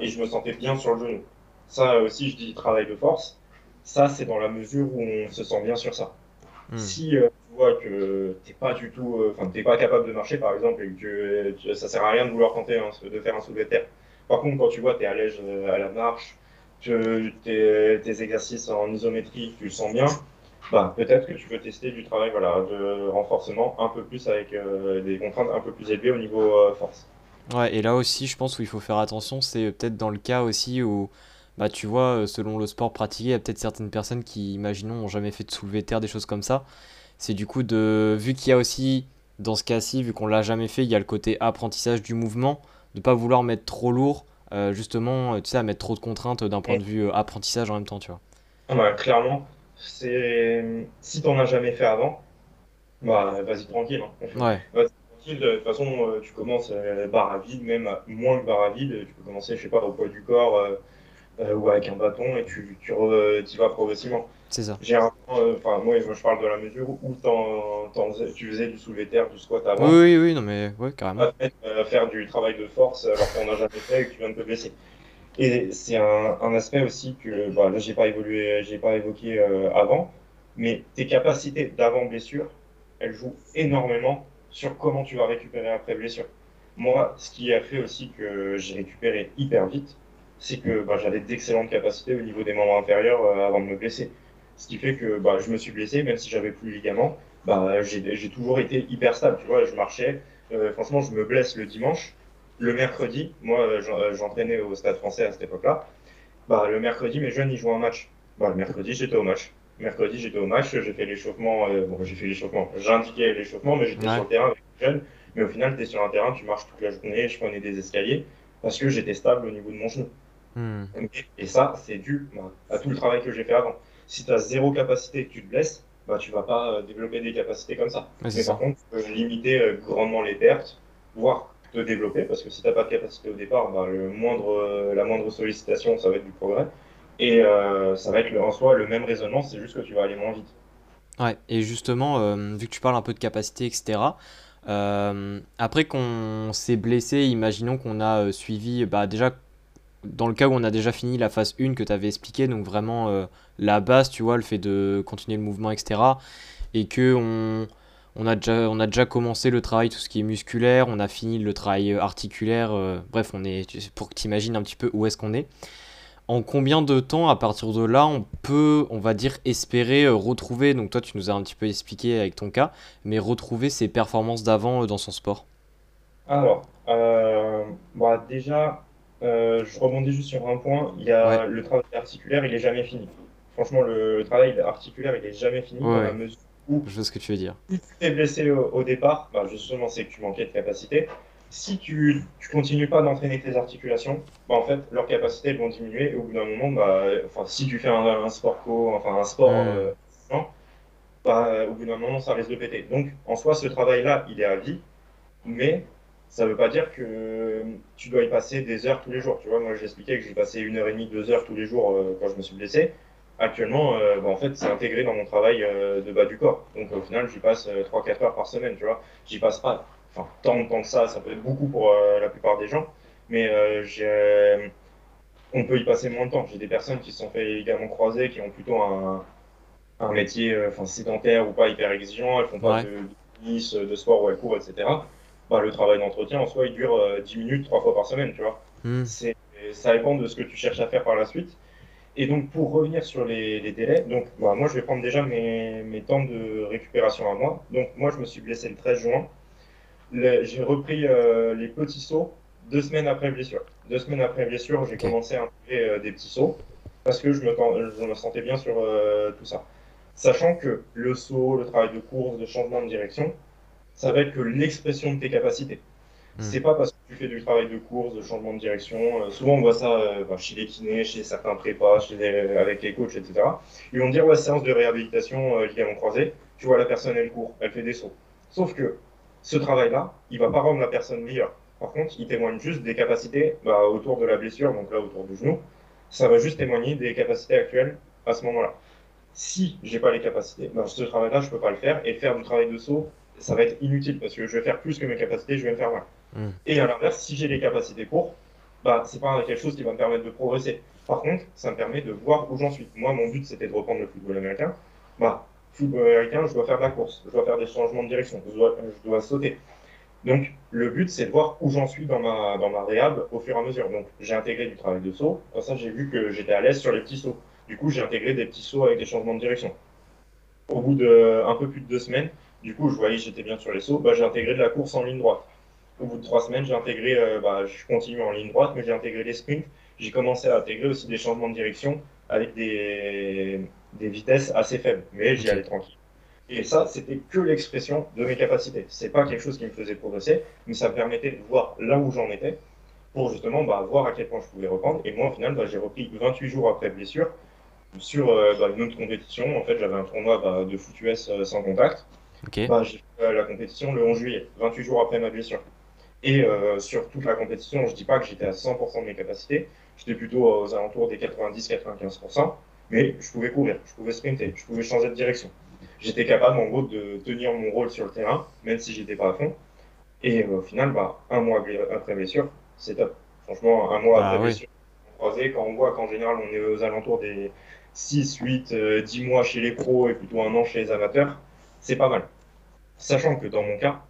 et je me sentais bien sur le genou. Ça aussi, je dis travail de force. Ça, c'est dans la mesure où on se sent bien sur ça. Hmm. Si que t'es pas du tout, enfin, t'es pas capable de marcher, par exemple, et que ça sert à rien de vouloir tenter de faire un soulevé de terre. Par contre, quand tu vois, tu es à l'aise à la marche, que tes, tes, exercices en isométrie, tu le sens bien, bah, peut-être que tu peux tester du travail voilà, de renforcement un peu plus avec euh, des contraintes un peu plus élevées au niveau euh, force. Ouais, et là aussi, je pense où il faut faire attention, c'est peut-être dans le cas aussi où, bah, tu vois, euh, selon le sport pratiqué, il y a peut-être certaines personnes qui, imaginons, n'ont jamais fait de soulevé terre, des choses comme ça. C'est du coup de, vu qu'il y a aussi, dans ce cas-ci, vu qu'on l'a jamais fait, il y a le côté apprentissage du mouvement, de pas vouloir mettre trop lourd euh, justement, tu sais, à mettre trop de contraintes d'un point de vue euh, apprentissage en même temps, tu vois. Ah bah, clairement, c'est si t'en as jamais fait avant, bah vas-y tranquille. Hein. Ouais. Vas-y tranquille. De toute façon, euh, tu commences barre à vide, même moins que barre à vide. Tu peux commencer, je sais pas, au poids du corps ou avec un bâton et tu, tu, y vas progressivement. C'est ça. Euh, enfin, moi, je parle de la mesure où tu faisais du soulevé terre, du squat avant. Oui, oui, oui, non, mais ouais, carrément. Euh, faire du travail de force alors qu'on n'a jamais fait et que tu viens de te blesser. Et c'est un, un, aspect aussi que bah, là, j'ai pas évolué, j'ai pas évoqué euh, avant, mais tes capacités d'avant blessure, elles jouent énormément sur comment tu vas récupérer après blessure. Moi, ce qui a fait aussi que j'ai récupéré hyper vite, c'est que bah, j'avais d'excellentes capacités au niveau des membres inférieurs avant de me blesser. Ce qui fait que bah, je me suis blessé, même si j'avais plus le ligament, bah, j'ai toujours été hyper stable. Tu vois, je marchais. Euh, franchement, je me blesse le dimanche. Le mercredi, moi, euh, euh, j'entraînais au stade français à cette époque-là. Bah, le mercredi, mes jeunes, ils jouent un match. Bah, le mercredi, j'étais au match. Mercredi, j'étais au match, j'ai fait l'échauffement. bon, j'ai fait l'échauffement. J'ai indiqué l'échauffement, mais j'étais sur le terrain avec les jeunes. Mais au final, tu es sur un terrain, tu marches toute la journée, je prenais des escaliers parce que j'étais stable au niveau de mon genou. Hmm. Et, ça, c'est dû bah, à tout le travail que j'ai fait avant si tu as zéro capacité et que tu te blesses, bah, tu vas pas euh, développer des capacités comme ça. Mais par contre, tu peux limiter euh, grandement les pertes, voire te développer, parce que si tu n'as pas de capacité au départ, bah, le moindre, euh, la moindre sollicitation, ça va être du progrès. Et ça va être en soi le même raisonnement, c'est juste que tu vas aller moins vite. Ouais, et justement, vu que tu parles un peu de capacité, etc., après qu'on s'est blessé, imaginons qu'on a suivi, bah, déjà dans le cas où on a déjà fini la phase 1 que tu avais expliqué, donc vraiment euh, la base, tu vois, le fait de continuer le mouvement, etc. Et que on, on, a déjà, on a déjà commencé le travail, tout ce qui est musculaire, on a fini le travail articulaire, euh, bref, on est, pour que tu imagines un petit peu où est-ce qu'on est. En combien de temps, à partir de là, on peut, on va dire, espérer euh, retrouver, donc toi tu nous as un petit peu expliqué avec ton cas, mais retrouver ses performances d'avant dans son sport? Alors, bah déjà, euh, je rebondis juste sur un point. Il y a le travail articulaire, il est jamais fini. Franchement, le, travail articulaire, il est jamais fini dans la mesure où. Je vois ce que tu veux dire. Si tu t'es blessé au, départ, bah, justement, c'est que tu manquais de capacité. Si tu, tu continues pas d'entraîner tes articulations, bah, en fait, leurs capacités vont diminuer. Et au bout d'un moment, bah, enfin, si tu fais un, sport co, enfin un sport, euh, bah, au bout d'un moment, ça risque de péter. Donc, en soi, ce travail-là, il est à vie, mais ça ne veut pas dire que tu dois y passer des heures tous les jours. Tu vois, moi j'expliquais que j'ai passé une heure et demie, deux heures tous les jours euh, quand je me suis blessé. Actuellement, euh, bah, en fait, c'est intégré dans mon travail euh, de bas du corps. Donc au final, j'y passe 3-4 heures par semaine, tu vois. J'y passe pas, enfin, tant de temps que ça, ça peut être beaucoup pour la plupart des gens, mais on peut y passer moins de temps. J'ai des personnes qui se sont fait également croiser, qui ont plutôt un, un métier enfin, sédentaire ou pas hyper exigeant, elles font pas de tennis, de sport où elle court, etc., bah, le travail d'entretien en soi, il dure 10 minutes trois fois par semaine, tu vois. Hmm. C'est, ça dépend de ce que tu cherches à faire par la suite. Et donc, pour revenir sur les, les délais, donc, bah, moi, je vais prendre déjà mes, mes temps de récupération à moi. Donc, moi, je me suis blessé le 13 juin. Le- j'ai repris euh, les petits sauts deux semaines après blessure. Deux semaines après blessure, j'ai commencé à intégrer euh, des petits sauts parce que je me, ten- je me sentais bien sur euh, tout ça. Sachant que le saut, le travail de course, le changement de direction, ça va être que l'expression de tes capacités. Hmm. C'est pas parce que tu fais du travail de course, de changement de direction. euh, souvent, on voit ça euh, bah, chez les kinés, chez certains prépas, chez les- avec les coachs, etc. Ils vont dire, ouais, séance de réhabilitation, euh, ligament croisé, tu vois, la personne, elle court, elle fait des sauts. Sauf que ce travail-là, il va pas rendre la personne meilleure. Par contre, il témoigne juste des capacités bah, autour de la blessure, donc là, autour du genou. Ça va juste témoigner des capacités actuelles à ce moment-là. Si j'ai pas les capacités, bah, ce travail-là, je peux pas le faire. Et faire du travail de saut, ça va être inutile parce que je vais faire plus que mes capacités, je vais me faire mal. Hmm. Et à l'inverse, si j'ai les capacités pour, bah, c'est pas quelque chose qui va me permettre de progresser. Par contre, ça me permet de voir où j'en suis. Moi, mon but, c'était de reprendre le football américain. Bah, football américain, je dois faire de la course, je dois faire des changements de direction, je dois, je dois sauter. Donc, le but, c'est de voir où j'en suis dans ma, dans ma réhab au fur et à mesure. Donc, j'ai intégré du travail de saut. Comme ça, j'ai vu que j'étais à l'aise sur les petits sauts. Du coup, j'ai intégré des petits sauts avec des changements de direction. Au bout de un peu plus de deux semaines, du coup, je voyais que j'étais bien sur les sauts, bah, j'ai intégré de la course en ligne droite. Au bout de trois semaines, j'ai intégré, euh, bah, je continue en ligne droite, mais j'ai intégré les sprints. J'ai commencé à intégrer aussi des changements de direction avec des, des vitesses assez faibles, mais j'y allais tranquille. Et ça, c'était que l'expression de mes capacités. C'est pas quelque chose qui me faisait progresser, mais ça me permettait de voir là où j'en étais pour justement bah, voir à quel point je pouvais reprendre. Et moi, au final, bah, j'ai repris 28 jours après blessure sur euh, bah, une autre compétition. En fait, j'avais un tournoi bah, de foot US euh, sans contact. Bah, j'ai fait euh, la compétition le 11 juillet, 28 jours après ma blessure. Et euh, sur toute la compétition, je dis pas que j'étais à 100% de mes capacités, j'étais plutôt aux alentours des 90-95%, mais je pouvais courir, je pouvais sprinter, je pouvais changer de direction. J'étais capable en gros de tenir mon rôle sur le terrain, même si j'étais pas à fond. Et euh, au final, bah, un mois après blessure, c'est top. Franchement, un mois Bah après oui. blessure, croisé, quand on voit qu'en général on est aux alentours des 6, 8, euh, 10 mois chez les pros et plutôt un an chez les amateurs, c'est pas mal. Sachant que dans mon cas,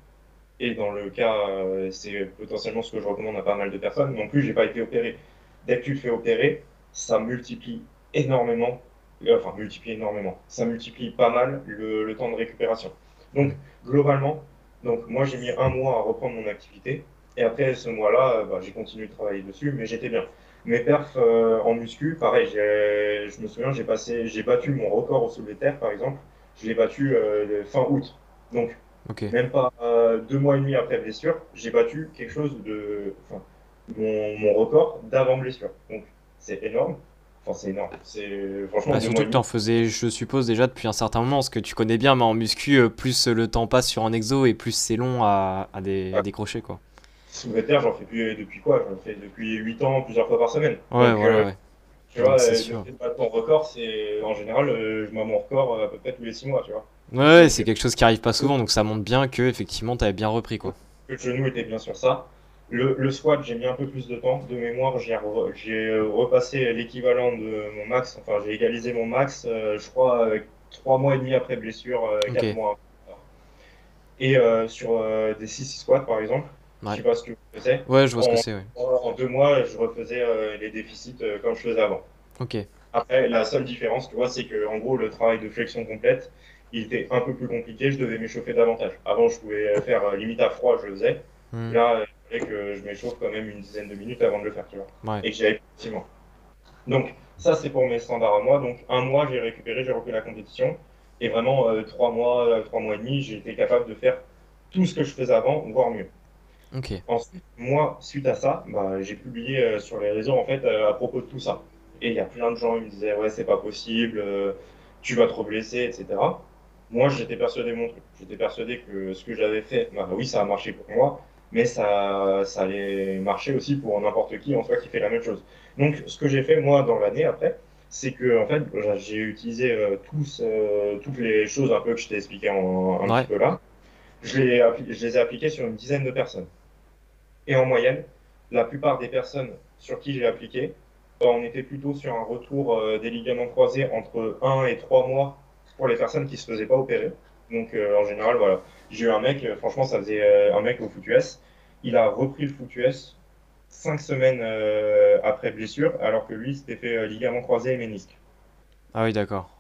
et dans le cas, euh, c'est potentiellement ce que je recommande à pas mal de personnes, non plus, j'ai pas été opéré. Dès que tu te fais opérer, ça multiplie énormément, euh, enfin multiplie énormément, ça multiplie pas mal le, le temps de récupération. Donc globalement, donc moi j'ai mis un mois à reprendre mon activité, et après ce mois-là, euh, bah, j'ai continué de travailler dessus, mais j'étais bien. Mes perfs en muscu, pareil, je me souviens, j'ai passé, j'ai battu mon record au soulevé terre, par exemple, je l'ai battu euh, fin août. Donc même pas euh, deux mois et demi après blessure, j'ai battu quelque chose de, enfin, mon, mon record d'avant blessure. Donc c'est énorme. Enfin c'est énorme. C'est franchement Bah, surtout que demi. t'en faisais, je suppose, déjà depuis un certain moment, parce que tu connais bien, mais en muscu, euh, plus le temps passe sur un exo et plus c'est long à, à, dé- à décrocher, quoi. Terre, j'en fais plus depuis quoi? J'en fais depuis 8 ans, plusieurs fois par semaine. Ouais, Donc, voilà, euh, ouais. Tu vois, euh, de battre ton record, c'est en général, euh, je bats mon record euh, à peu près tous les 6 mois, tu vois. Ouais, c'est quelque chose qui arrive pas souvent, donc ça montre bien que, effectivement, t'avais bien repris, quoi. Le genou était bien sur ça. Le, le squat, j'ai mis un peu plus de temps. De mémoire, j'ai re- j'ai repassé l'équivalent de mon max. Enfin, j'ai égalisé mon max, euh, je crois, euh, trois mois et demi après blessure, euh, Ok. quatre mois. Et euh, sur des 6 squats, par exemple, Ouais. sais pas ce que je faisais. Ouais, je vois ce que c'est, ouais. en deux mois, je refaisais euh, les déficits euh, comme je faisais avant. Ok. Après, la seule différence, tu vois, c'est que en gros, le travail de flexion complète, il était un peu plus compliqué. Je devais m'échauffer davantage. Avant, je pouvais faire euh, limite à froid, je le faisais. Hmm. Là, il fallait que je m'échauffe quand même une dizaine de minutes avant de le faire, tu vois. Ouais. Et que j'y aille progressivement. Donc, ça, c'est pour mes standards à moi. Donc, un mois, j'ai récupéré, j'ai repris la compétition. Et vraiment, trois mois, trois mois et demi, j'ai été capable de faire tout ce que je faisais avant, voire mieux. Ensuite, moi, suite à ça, bah, j'ai publié euh, sur les réseaux, en fait, euh, à propos de tout ça. Et il y a plein de gens qui me disaient, ouais, c'est pas possible, euh, tu vas trop blesser, etc. Moi, j'étais persuadé mon truc. J'étais persuadé que ce que j'avais fait, bah oui, ça a marché pour moi, mais ça, ça allait marcher aussi pour n'importe qui en soi qui fait la même chose. Donc, ce que j'ai fait, moi, dans l'année après, c'est que, en fait, j'ai utilisé tous, toutes les choses un peu que je t'ai expliqué en, un Ouais. petit peu là. Je je les ai appliquées sur une dizaine de personnes. Et en moyenne, la plupart des personnes sur qui j'ai appliqué, bah, on était plutôt sur un retour euh, des ligaments croisés entre 1 et 3 mois pour les personnes qui ne se faisaient pas opérer. Donc en général, voilà. J'ai eu un mec, franchement, ça faisait un mec au foot US. Il a repris le foot US cinq semaines après blessure, alors que lui, s'était fait ligament croisé et ménisque. Ah oui, d'accord.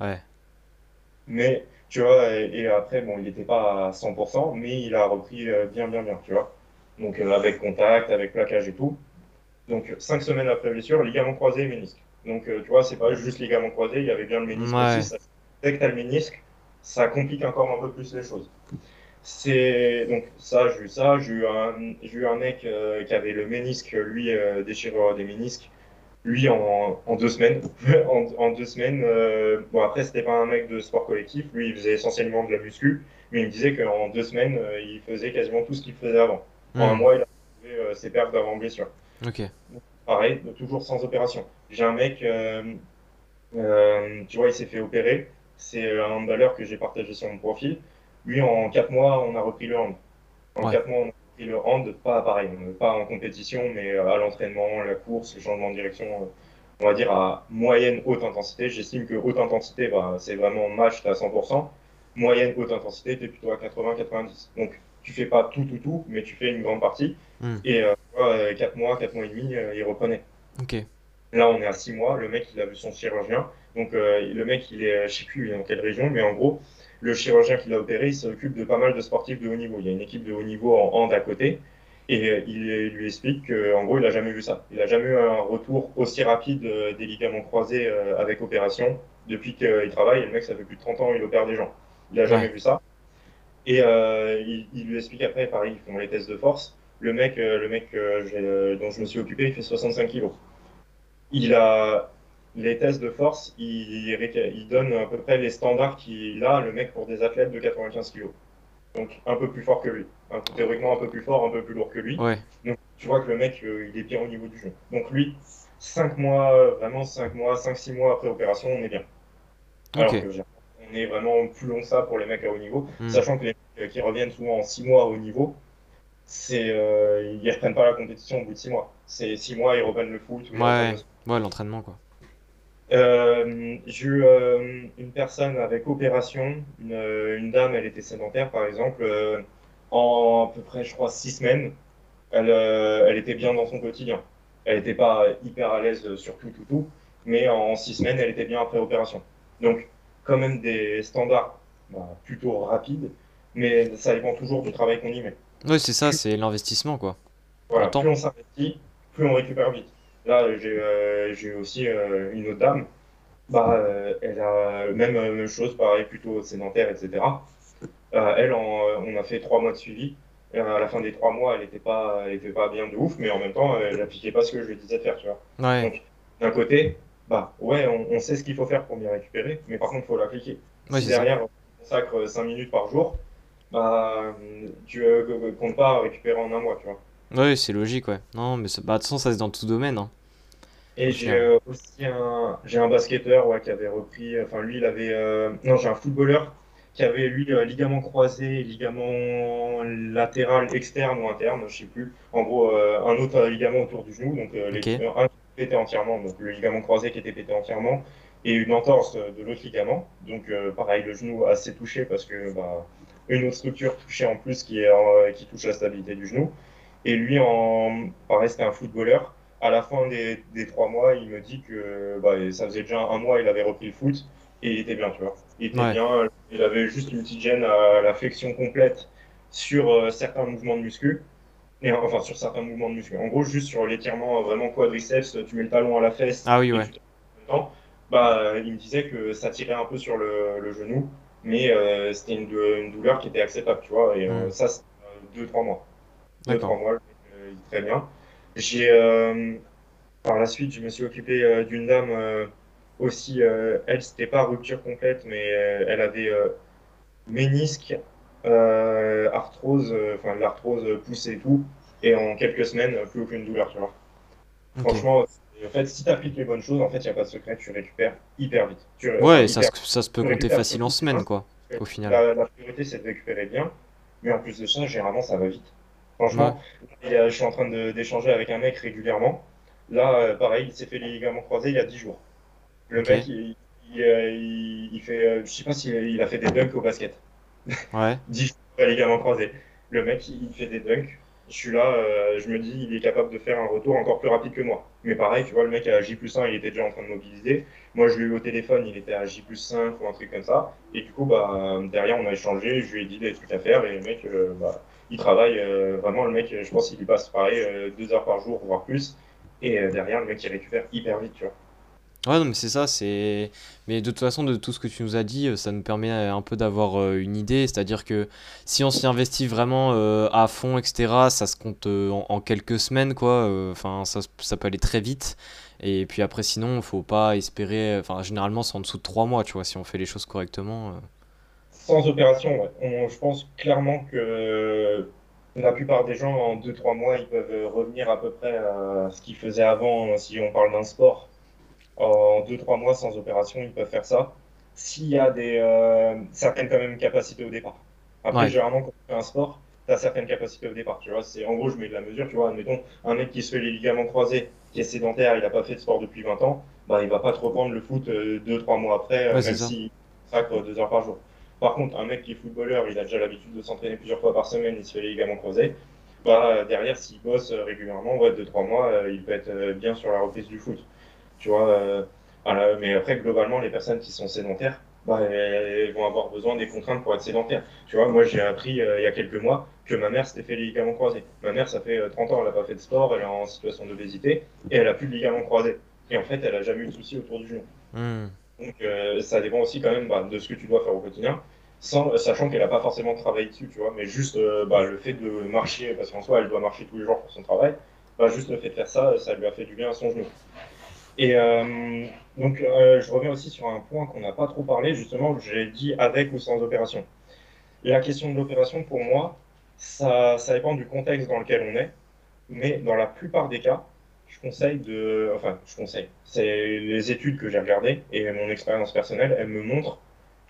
Ouais. Mais, tu vois, et, après, bon, il n'était pas à 100%, mais il a repris bien, bien, bien, tu vois. Donc, avec contact, avec plaquage et tout. Donc, cinq semaines après blessure, ligament croisé et ménisque. Donc, tu vois, c'est pas juste ligament croisé, il y avait bien le ménisque aussi. dès que tu as le ménisque, ça complique encore un peu plus les choses. C'est donc ça, j'ai eu ça, j'ai eu un, j'ai eu un mec euh, qui avait le ménisque, lui euh, déchireur des ménisques, lui en, en deux semaines, (laughs) en, en, deux semaines. Euh, bon après c'était pas un mec de sport collectif, lui il faisait essentiellement de la muscu, mais il me disait qu'en deux semaines il faisait quasiment tout ce qu'il faisait avant. En un hmm. mois il a trouvé ses pertes d'avant blessure. Ok. pareil, toujours sans opération. J'ai un mec, tu vois, il s'est fait opérer. C'est un handballeur que j'ai partagé sur mon profil. Lui, en 4 mois, on a repris le hand. En 4 mois, on a repris le hand, pas pareil, pas en compétition, mais euh, à l'entraînement, la course, le changement de direction, euh, on va dire à moyenne haute intensité. J'estime que haute intensité, bah, c'est vraiment match, à 100%. Moyenne haute intensité, tu es plutôt à 80-90. Donc, tu fais pas tout, tout, tout, mais tu fais une grande partie. Hmm. Et euh, 4 mois, 4 mois et demi, euh, il reprenait. Là, on est à 6 mois. Le mec, il a vu son chirurgien. Donc, le mec, il est, je sais plus dans quelle région, mais en gros, le chirurgien qui l'a opéré, il s'occupe de pas mal de sportifs de haut niveau. Il y a une équipe de haut niveau en hand à côté. Et euh, il lui explique qu'en gros, il n'a jamais vu ça. Il n'a jamais eu un retour aussi rapide euh, des ligaments croisés euh, avec opération. Depuis qu'il travaille, le mec, ça fait plus de 30 ans, il opère des gens. Il n'a jamais vu ça. Et il, lui explique après, pareil, ils font les tests de force. Le mec, le mec dont je me suis occupé, il fait 65 kilos. Il a, les tests de force, il, il, donne à peu près les standards qu'il a, le mec, pour des athlètes de 95 kg. Donc un peu plus fort que lui. théoriquement un peu plus fort, un peu plus lourd que lui. Ouais. Donc tu vois que le mec, euh, il est bien au niveau du jeu. Donc lui, 5 mois, vraiment 5 mois, 5-6 mois après opération, on est bien. Alors que on est vraiment plus long que ça pour les mecs à haut niveau. Hmm. Sachant que les mecs qui reviennent souvent en 6 mois à haut niveau, c'est euh, ils reprennent pas la compétition au bout de 6 mois. C'est 6 mois, ils reprennent le foot. Ouais, ouais l'entraînement quoi. Euh, j'ai eu euh, une personne avec opération, une, euh, une, dame, elle était sédentaire par exemple, en à peu près, je crois, six semaines, elle, elle était bien dans son quotidien. Elle n'était pas hyper à l'aise sur tout, tout, tout, mais en six semaines, elle était bien après opération. Donc, quand même des standards bah, plutôt rapides, mais ça dépend toujours du travail qu'on y met. Oui, c'est ça, c'est l'investissement, quoi. Voilà, plus on s'investit, plus on récupère vite. Là, j'ai euh, aussi euh, une autre dame. Bah, euh, elle a même, même chose, pareil, plutôt sédentaire, etc. elle, on a fait trois mois de suivi. À la fin des trois mois, elle n'était pas, elle était pas bien de ouf, mais en même temps, elle n'appliquait pas ce que je lui disais de faire, tu vois. Donc, d'un côté, bah, ouais, on, sait ce qu'il faut faire pour bien récupérer, mais par contre, il faut l'appliquer. si derrière, on consacre 5 minutes par jour, bah, tu ne comptes pas récupérer en un mois, tu vois. Oui, c'est logique, ouais. Non, mais bah, de toute façon, ça c'est dans tout domaine. Hein. Et j'ai euh, aussi un, j'ai un basketteur ouais, qui avait repris, enfin lui, il avait, euh, non, j'ai un footballeur qui avait lui euh, ligament croisé, ligament latéral externe ou interne, je sais plus. En gros, un autre ligament autour du genou, donc les, un pété entièrement, donc le ligament croisé qui était pété entièrement, et une entorse de l'autre ligament. Donc pareil, le genou assez touché parce que bah, une autre structure touchée en plus qui, est, qui touche la stabilité du genou. Et lui, en, pareil, c'était un footballeur à la fin des, des, trois mois, il me dit que bah, ça faisait déjà un mois, il avait repris le foot et il était bien, tu vois. Il était bien, il avait juste une petite gêne à la flexion complète sur euh, certains mouvements de muscu. Et, enfin, sur certains mouvements de muscu. En gros, juste sur l'étirement vraiment quadriceps, tu mets le talon à la fesse. Ah oui, ouais. bah, il me disait que ça tirait un peu sur le, le genou, mais euh, c'était une, une, douleur qui était acceptable, tu vois. Et euh, hmm. ça, c'est deux, trois mois. Deux, trois mois, il très bien. J'ai, euh, par la suite, je me suis occupé euh, d'une dame euh, aussi, elle, c'était pas rupture complète, mais elle avait ménisque, arthrose, enfin l'arthrose poussée et tout, et en quelques semaines, plus aucune douleur, tu vois. Franchement, en fait, si tu appliques les bonnes choses, en fait, il n'y a pas de secret, tu récupères hyper vite. ouais, Ça, ça, se peut compter facile en semaine, quoi, au final. La, priorité, c'est de récupérer bien, mais en plus de ça, généralement, ça va vite. Franchement, je suis en train d'échanger avec un mec régulièrement. Là, euh, pareil, il s'est fait les ligaments croisés il y a 10 jours. Le mec, il, il, euh, fait, euh, je sais pas s'il a fait des dunks au basket. Ouais. (laughs) 10 fois croisé. Le mec, il fait des dunks. Je suis là, euh, je me dis, il est capable de faire un retour encore plus rapide que moi. Mais pareil, tu vois, le mec à J plus 1, il était déjà en train de mobiliser. Moi, je l'ai eu au téléphone, il était à J plus 5 ou un truc comme ça. Et du coup, bah, derrière, on a échangé, je lui ai dit des trucs à faire. Et le mec, euh, bah, il travaille euh, vraiment. Le mec, je pense qu'il passe pareil, deux heures par jour, voire plus. Et derrière, le mec, il récupère hyper vite, tu vois. Ouais, non, mais c'est ça, c'est... Mais de toute façon, de tout ce que tu nous as dit, euh, ça nous permet euh, un peu d'avoir euh, une idée, c'est-à-dire que si on s'y investit vraiment à fond, etc., ça se compte en, quelques semaines, quoi, enfin, ça, ça peut aller très vite, et puis après, sinon, faut pas espérer, enfin, généralement, c'est en dessous de trois mois, tu vois, si on fait les choses correctement. Sans opération, ouais. Je pense clairement que la plupart des gens, en deux trois mois, ils peuvent revenir à peu près à ce qu'ils faisaient avant, si on parle d'un sport. En deux trois mois, sans opération, ils peuvent faire ça. S'il y a des, euh, certaines quand même capacités au départ. Après, Ouais, généralement, quand tu fais un sport, tu as certaines capacités au départ. Tu vois, c'est, en gros, je mets de la mesure. Tu vois, admettons, un mec qui se fait les ligaments croisés, qui est sédentaire, il n'a pas fait de sport depuis 20 ans, bah, il va pas te reprendre le foot euh, deux trois mois après, euh, ouais, même s'il sacre deux heures par jour. Par contre, un mec qui est footballeur, il a déjà l'habitude de s'entraîner plusieurs fois par semaine, il se fait les ligaments croisés. Bah, derrière, s'il bosse euh, régulièrement, ouais, deux, trois mois, euh, il peut être euh, bien sur la reprise du foot. Tu vois, euh, voilà, mais après, globalement, les personnes qui sont sédentaires, bah, elles vont avoir besoin des contraintes pour être sédentaires. Tu vois, moi, j'ai appris euh, il y a quelques mois que ma mère s'était fait les ligaments croisés. Ma mère, ça fait euh, 30 ans, elle n'a pas fait de sport, elle est en situation d'obésité et elle a plus de ligaments croisés. Et en fait, elle a jamais eu de soucis autour du genou. Hmm. Donc, euh, ça dépend aussi quand même bah, de ce que tu dois faire au quotidien, sans, sachant qu'elle n'a pas forcément travaillé dessus, tu vois, mais juste euh, bah, le fait de marcher, parce qu'en soi, elle doit marcher tous les jours pour son travail, bah, juste le fait de faire ça, ça lui a fait du bien à son genou. Et euh, donc, euh, je reviens aussi sur un point qu'on n'a pas trop parlé, justement, j'ai dit avec ou sans opération. La question de l'opération, pour moi, ça, ça dépend du contexte dans lequel on est, mais dans la plupart des cas, je conseille de... Enfin, je conseille. C'est les études que j'ai regardées et mon expérience personnelle, elles me montrent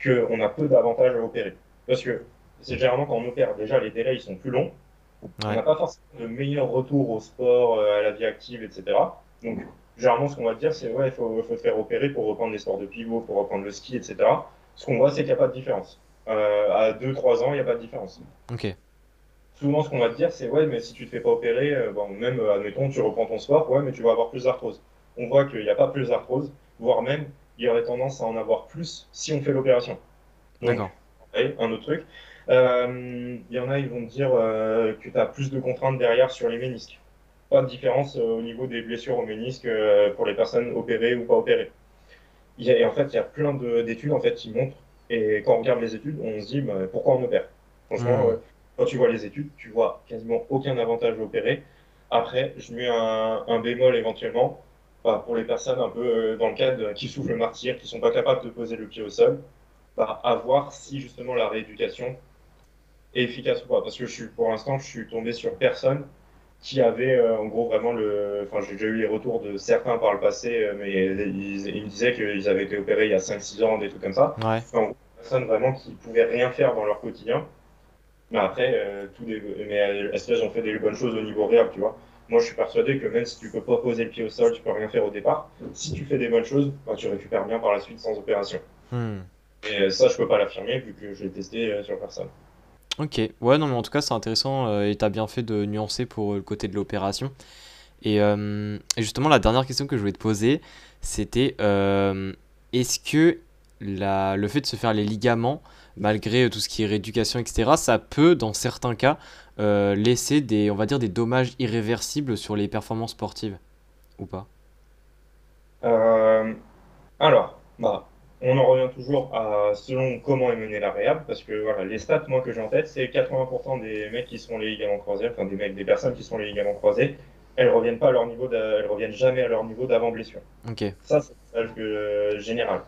qu'on a peu d'avantages à opérer. Parce que c'est généralement quand on opère, déjà les délais ils sont plus longs, on Ouais. n'a pas forcément de meilleur retour au sport, euh, à la vie active, etc. Donc, généralement, ce qu'on va te dire, c'est ouais, il faut, faut te faire opérer pour reprendre les sports de pivot, pour reprendre le ski, etc. Ce qu'on voit, c'est qu'il n'y a pas de différence. Euh, à deux trois ans, il n'y a pas de différence. Ok. Souvent, ce qu'on va te dire, c'est ouais, mais si tu te fais pas opérer, euh, bon, même, euh, admettons, tu reprends ton sport, ouais, mais tu vas avoir plus d'arthrose. On voit qu'il n'y a pas plus d'arthrose, voire même, il y aurait tendance à en avoir plus si on fait l'opération. D'accord. pareil, un autre truc. Euh, Il y en a, ils vont te dire que tu as plus de contraintes derrière sur les ménisques. Pas de différence euh, au niveau des blessures aux ménisques euh, pour les personnes opérées ou pas opérées. Il y a- et en fait, il y a plein de- d'études en fait, qui montrent, et quand on regarde les études, on se dit bah, pourquoi on opère? Franchement, Hmm. euh, quand tu vois les études, tu vois quasiment aucun avantage à opérer. Après, je mets un, un bémol éventuellement bah, pour les personnes un peu dans le cadre qui souffrent le martyr, qui sont pas capables de poser le pied au sol, bah, à voir si justement la rééducation est efficace ou pas. Parce que je suis, pour l'instant, je suis tombé sur personne qui avait euh, en gros vraiment le. Enfin, j'ai déjà eu les retours de certains par le passé, euh, mais ils, ils me disaient qu'ils avaient été opérés il y a cinq six ans, des trucs comme ça. Ouais. Enfin, en gros, personnes vraiment qui pouvaient rien faire dans leur quotidien. Mais après, euh, tout des... mais euh, est-ce qu'elles ont fait des bonnes choses au niveau réel, tu vois? Moi, je suis persuadé que même si tu peux pas poser le pied au sol, tu peux rien faire au départ. Si tu fais des bonnes choses, bah, tu récupères bien par la suite sans opération. Hmm. Et ça, je peux pas l'affirmer vu que je l'ai testé sur personne. Ok. Ouais, non, mais en tout cas, c'est intéressant euh, et t'as bien fait de nuancer pour euh, le côté de l'opération. Et, euh, et justement, la dernière question que je voulais te poser, c'était est-ce que la, le fait de se faire les ligaments, malgré tout ce qui est rééducation, etc., ça peut, dans certains cas, laisser des, on va dire, des dommages irréversibles sur les performances sportives, ou pas? Alors, bah, on en revient toujours à selon comment est menée la réhab, parce que voilà, les stats, moi, que j'ai en tête, c'est 80% des mecs qui se font les ligaments croisés, enfin des mecs, des personnes qui se font les ligaments croisés, elles reviennent pas à leur niveau, elles reviennent jamais à leur niveau d'avant blessure. Ok. Ça, c'est le message euh, général.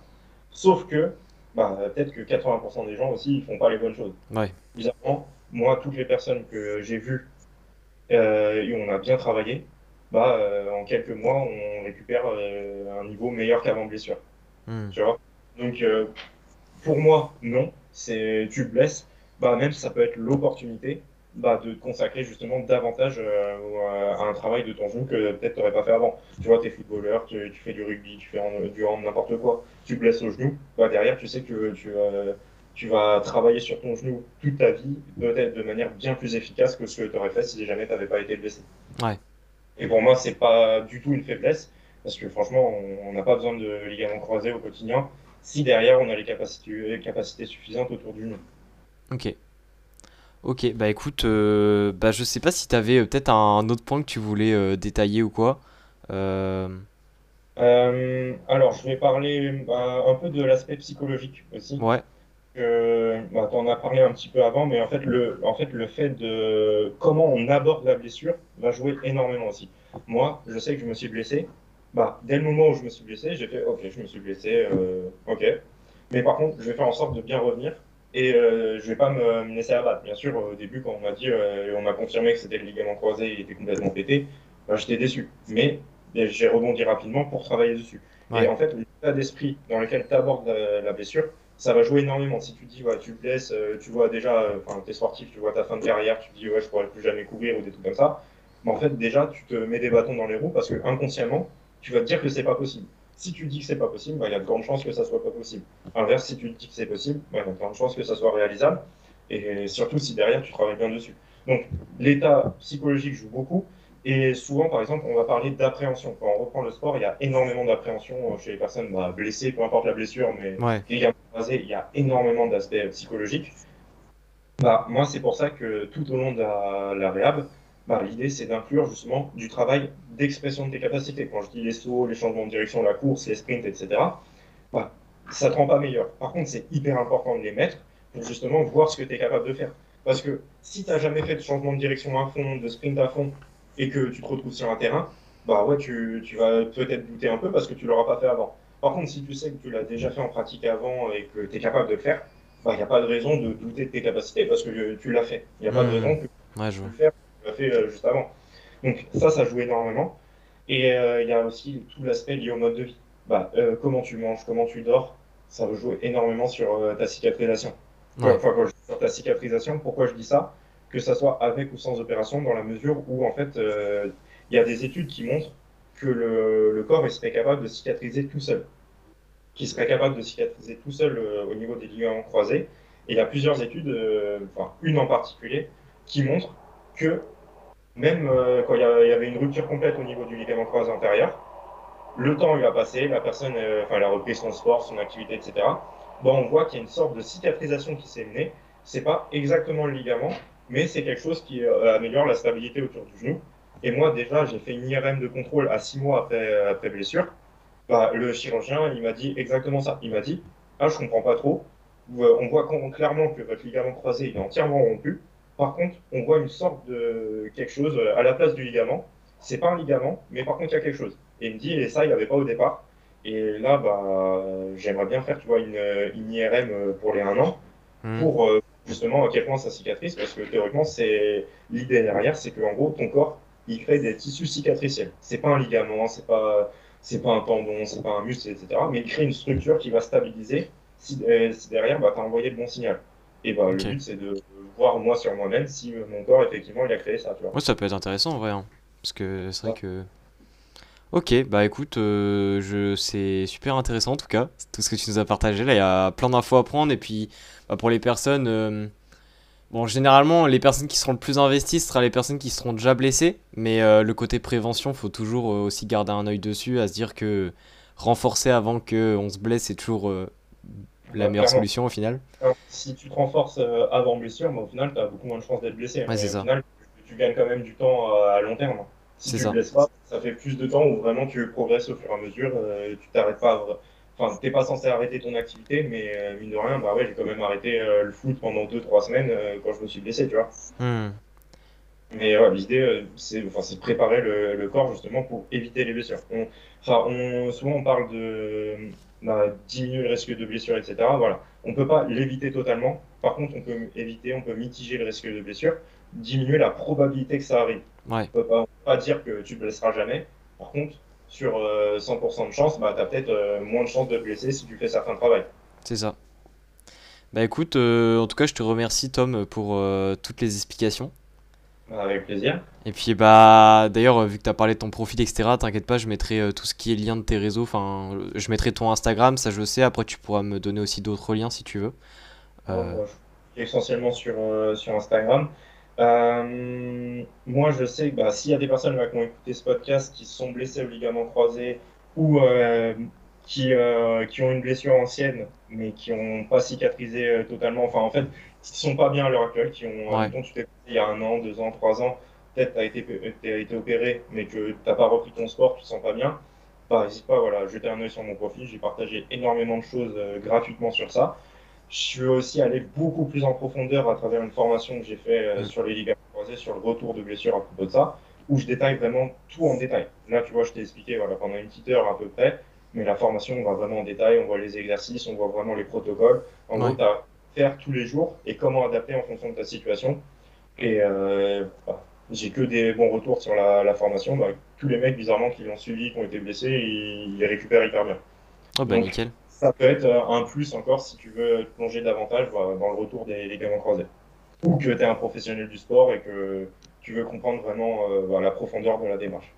Sauf que, bah, peut-être que 80% des gens aussi, ils font pas les bonnes choses. Ouais. Bizarrement, moi, toutes les personnes que j'ai vues euh, et où on a bien travaillé, bah, euh, en quelques mois, on récupère euh, un niveau meilleur qu'avant blessure. Hmm. Tu vois? Donc, euh, pour moi, non. C'est, tu te blesses, bah, même ça peut être l'opportunité, bah, de te consacrer justement davantage euh, à un travail de ton genou que peut-être tu n'aurais pas fait avant. Tu vois, tu es footballeur, tu, tu fais du rugby, tu fais en- du hand, n'importe quoi, tu te blesses au genou, bah, derrière, tu sais que tu, euh, tu vas travailler sur ton genou toute ta vie, peut-être de manière bien plus efficace que ce que tu aurais fait si jamais tu n'avais pas été blessé. Ouais. Et pour moi, c'est pas du tout une faiblesse, parce que franchement, on n'a pas besoin de ligaments croisés au quotidien si derrière on a les capacités, les capacités suffisantes autour du genou. Ok. Ok, bah écoute, euh, bah je sais pas si t'avais euh, peut-être un autre point que tu voulais euh, détailler ou quoi. Euh, alors, je vais parler bah, un peu de l'aspect psychologique aussi. ouais, bah, tu en as parlé un petit peu avant, mais en fait, le, en fait, le fait de comment on aborde la blessure va jouer énormément aussi. Moi, je sais que je me suis blessé. Bah, dès le moment où je me suis blessé, j'ai fait OK, je me suis blessé, euh, OK. Mais par contre, je vais faire en sorte de bien revenir et euh, je vais pas me, me laisser abattre. Bien sûr, au début, quand on m'a dit, euh, on m'a confirmé que c'était le ligament croisé, il était complètement pété, bah, j'étais déçu. Mais j'ai rebondi rapidement pour travailler dessus. Et en fait, l'état d'esprit dans lequel tu abordes la, la blessure, ça va jouer énormément. Si tu dis, ouais, tu blesses, euh, tu vois déjà, enfin, t'es sportif, tu vois ta fin de carrière, tu dis, ouais, je pourrais plus jamais courir ou des trucs comme ça. Mais en fait, déjà, tu te mets des bâtons dans les roues parce que inconsciemment, tu vas te dire que c'est pas possible. Si tu dis que c'est pas possible, bah, il y a de grandes chances que ça soit pas possible. Inverse, si tu dis que c'est possible, bah, il y a de grandes chances que ça soit réalisable. Et surtout si derrière, tu travailles bien dessus. Donc, l'état psychologique joue beaucoup. Et souvent, par exemple, on va parler d'appréhension. Quand on reprend le sport, il y a énormément d'appréhension euh, chez les personnes bah, blessées, peu importe la blessure, mais Ouais. croisés, il y a énormément d'aspects psychologiques. Bah, moi, c'est pour ça que tout au long de la, la réhab, bah, l'idée, c'est d'inclure justement du travail d'expression de tes capacités. Quand je dis les sauts, les changements de direction, la course, les sprints, etc., bah, ça ne te rend pas meilleur. Par contre, c'est hyper important de les mettre pour justement voir ce que tu es capable de faire. Parce que si tu n'as jamais fait de changement de direction à fond, de sprint à fond, et que tu te retrouves sur un terrain, bah ouais, tu, tu vas peut-être douter un peu parce que tu l'auras pas fait avant. Par contre, si tu sais que tu l'as déjà fait en pratique avant et que tu es capable de le faire, bah, il n'y a pas de raison de douter de tes capacités parce que tu l'as fait. Il n'y a pas de Hmm. raison que Ouais, je tu le faire, tu l'as fait euh, juste avant. Donc ça, ça joue énormément. Et euh, il y a aussi tout l'aspect lié au mode de vie. Bah, euh, comment tu manges, comment tu dors, ça va jouer énormément sur ta cicatrisation. Ouais. Enfin, quand je dis sur ta cicatrisation, pourquoi je dis ça? Que ça soit avec ou sans opération, dans la mesure où en fait, il y a des études qui montrent que le, le corps il serait capable de cicatriser tout seul, qui serait capable de cicatriser tout seul euh, au niveau des ligaments croisés. Et il y a plusieurs études, euh, enfin une en particulier, qui montre que même euh, quand il y, avait une rupture complète au niveau du ligament croisé antérieur, le temps il a passé, la personne, euh, elle a repris son sport, son activité, etc. Bon, on voit qu'il y a une sorte de cicatrisation qui s'est menée. C'est pas exactement le ligament, mais c'est quelque chose qui euh, améliore la stabilité autour du genou. Et moi, déjà, j'ai fait une IRM de contrôle à six mois après, blessure. Bah, le chirurgien, il m'a dit exactement ça. Il m'a dit, ah, je comprends pas trop. On voit clairement que votre ligament croisé est entièrement rompu. Par contre, on voit une sorte de quelque chose euh, à la place du ligament. C'est pas un ligament, mais par contre, il y a quelque chose. Et il me dit, et ça, il n'y avait pas au départ. Et là, bah, j'aimerais bien faire, tu vois, une, une IRM euh, pour les un an Hmm. pour euh, justement à quel point ça cicatrise, parce que théoriquement, c'est l'idée derrière, c'est que en gros, ton corps, il crée des tissus cicatriciels. C'est pas un ligament, c'est pas, c'est pas un tendon, c'est pas un muscle, etc. Mais il crée une structure qui va stabiliser si, euh, si derrière, bah, tu as envoyé le bon signal. Et bah, le but, c'est de voir moi sur moi-même si mon corps, effectivement, il a créé ça, tu vois. Ouais, ça peut être intéressant en vrai. hein. Parce que c'est vrai que. Ok, bah écoute, euh, je... c'est super intéressant en tout cas, tout ce que tu nous as partagé. Là, il y a plein d'infos à prendre. Et puis, bah, pour les personnes. euh, Bon, généralement, les personnes qui seront le plus investies, ce sera les personnes qui seront déjà blessées. Mais euh, le côté prévention, faut toujours euh, aussi garder un œil dessus, à se dire que renforcer avant qu'on se blesse, c'est toujours euh, la Ouais, meilleure clairement. solution au final. Si tu te renforces euh, avant blessure, bah, au final, tu as beaucoup moins de chances d'être blessé. Ouais, Mais c'est au ça. final, tu, tu gagnes quand même du temps euh, à long terme. Si C'est tu ça. blesses pas, ça fait plus de temps où vraiment tu progresses au fur et à mesure. euh, tu t'arrêtes pas. Enfin, t'es pas censé arrêter ton activité, mais euh, mine de rien, bah ouais, j'ai quand même arrêté euh, le foot pendant 2-3 semaines quand je me suis blessé, tu vois. Hmm. Mais ouais, l'idée, c'est enfin, de préparer le, le corps justement pour éviter les blessures. On, souvent, on parle de bah, diminuer le risque de blessure, etc. Voilà. On peut pas l'éviter totalement. Par contre, on peut éviter, on peut mitiger le risque de blessure, diminuer la probabilité que ça arrive. Ouais, On peut pas, on peut pas dire que tu te blesseras jamais. Par contre, sur euh, 100% de chance, bah, tu as peut-être euh, moins de chances de te blesser si tu fais certains travail. c'est ça. Bah écoute, euh, en tout cas, je te remercie Tom pour euh, toutes les explications. Avec plaisir. Et puis bah d'ailleurs euh, vu que tu as parlé de ton profil etc t'inquiète pas je mettrai euh, tout ce qui est lien de tes réseaux enfin je mettrai ton Instagram ça je sais après tu pourras me donner aussi d'autres liens si tu veux Euh, essentiellement sur, euh, sur Instagram. Euh, moi, je sais que bah, s'il y a des personnes qui ont écouté ce podcast qui sont blessées au ligament croisé ou qui, qui ont une blessure ancienne mais qui n'ont pas cicatrisé totalement, enfin en fait, qui sont pas bien à l'heure actuelle, qui ont, Ouais. dont tu t'es il y a un an, deux ans, trois ans, peut-être tu as été, t'as été opéré mais que tu n'as pas repris ton sport, tu ne te sens pas bien, bah, n'hésite pas voilà, à jeter un œil sur mon profil, j'ai partagé énormément de choses gratuitement sur ça. Je suis aussi allé beaucoup plus en profondeur à travers une formation que j'ai fait euh, Mm. sur les ligaments croisés, sur le retour de blessure à propos de ça, où je détaille vraiment tout en détail. Là, tu vois, je t'ai expliqué voilà, pendant une petite heure à peu près, mais la formation, on va vraiment en détail, on voit les exercices, on voit vraiment les protocoles. En Ouais. gros, tu as faire tous les jours et comment adapter en fonction de ta situation. Et euh, bah, j'ai que des bons retours sur la, la formation. Bah, tous les mecs, bizarrement, qui l'ont suivi, qui ont été blessés, ils, ils récupèrent hyper bien. Oh bah Donc, nickel. ça peut être un plus encore si tu veux te plonger davantage dans le retour des ligaments croisés. Ou que tu es un professionnel du sport et que tu veux comprendre vraiment euh, bah, la profondeur de la démarche.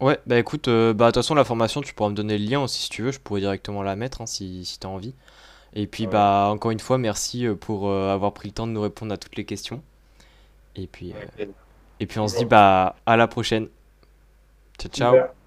Ouais, bah écoute, euh, bah de toute façon la formation tu pourras me donner le lien aussi si tu veux, je pourrais directement la mettre hein, si, si t'as envie. Et puis Ouais. bah encore une fois merci euh, pour euh, avoir pris le temps de nous répondre à toutes les questions. Et puis, euh, et puis on se dit bah à la prochaine. Ciao ciao.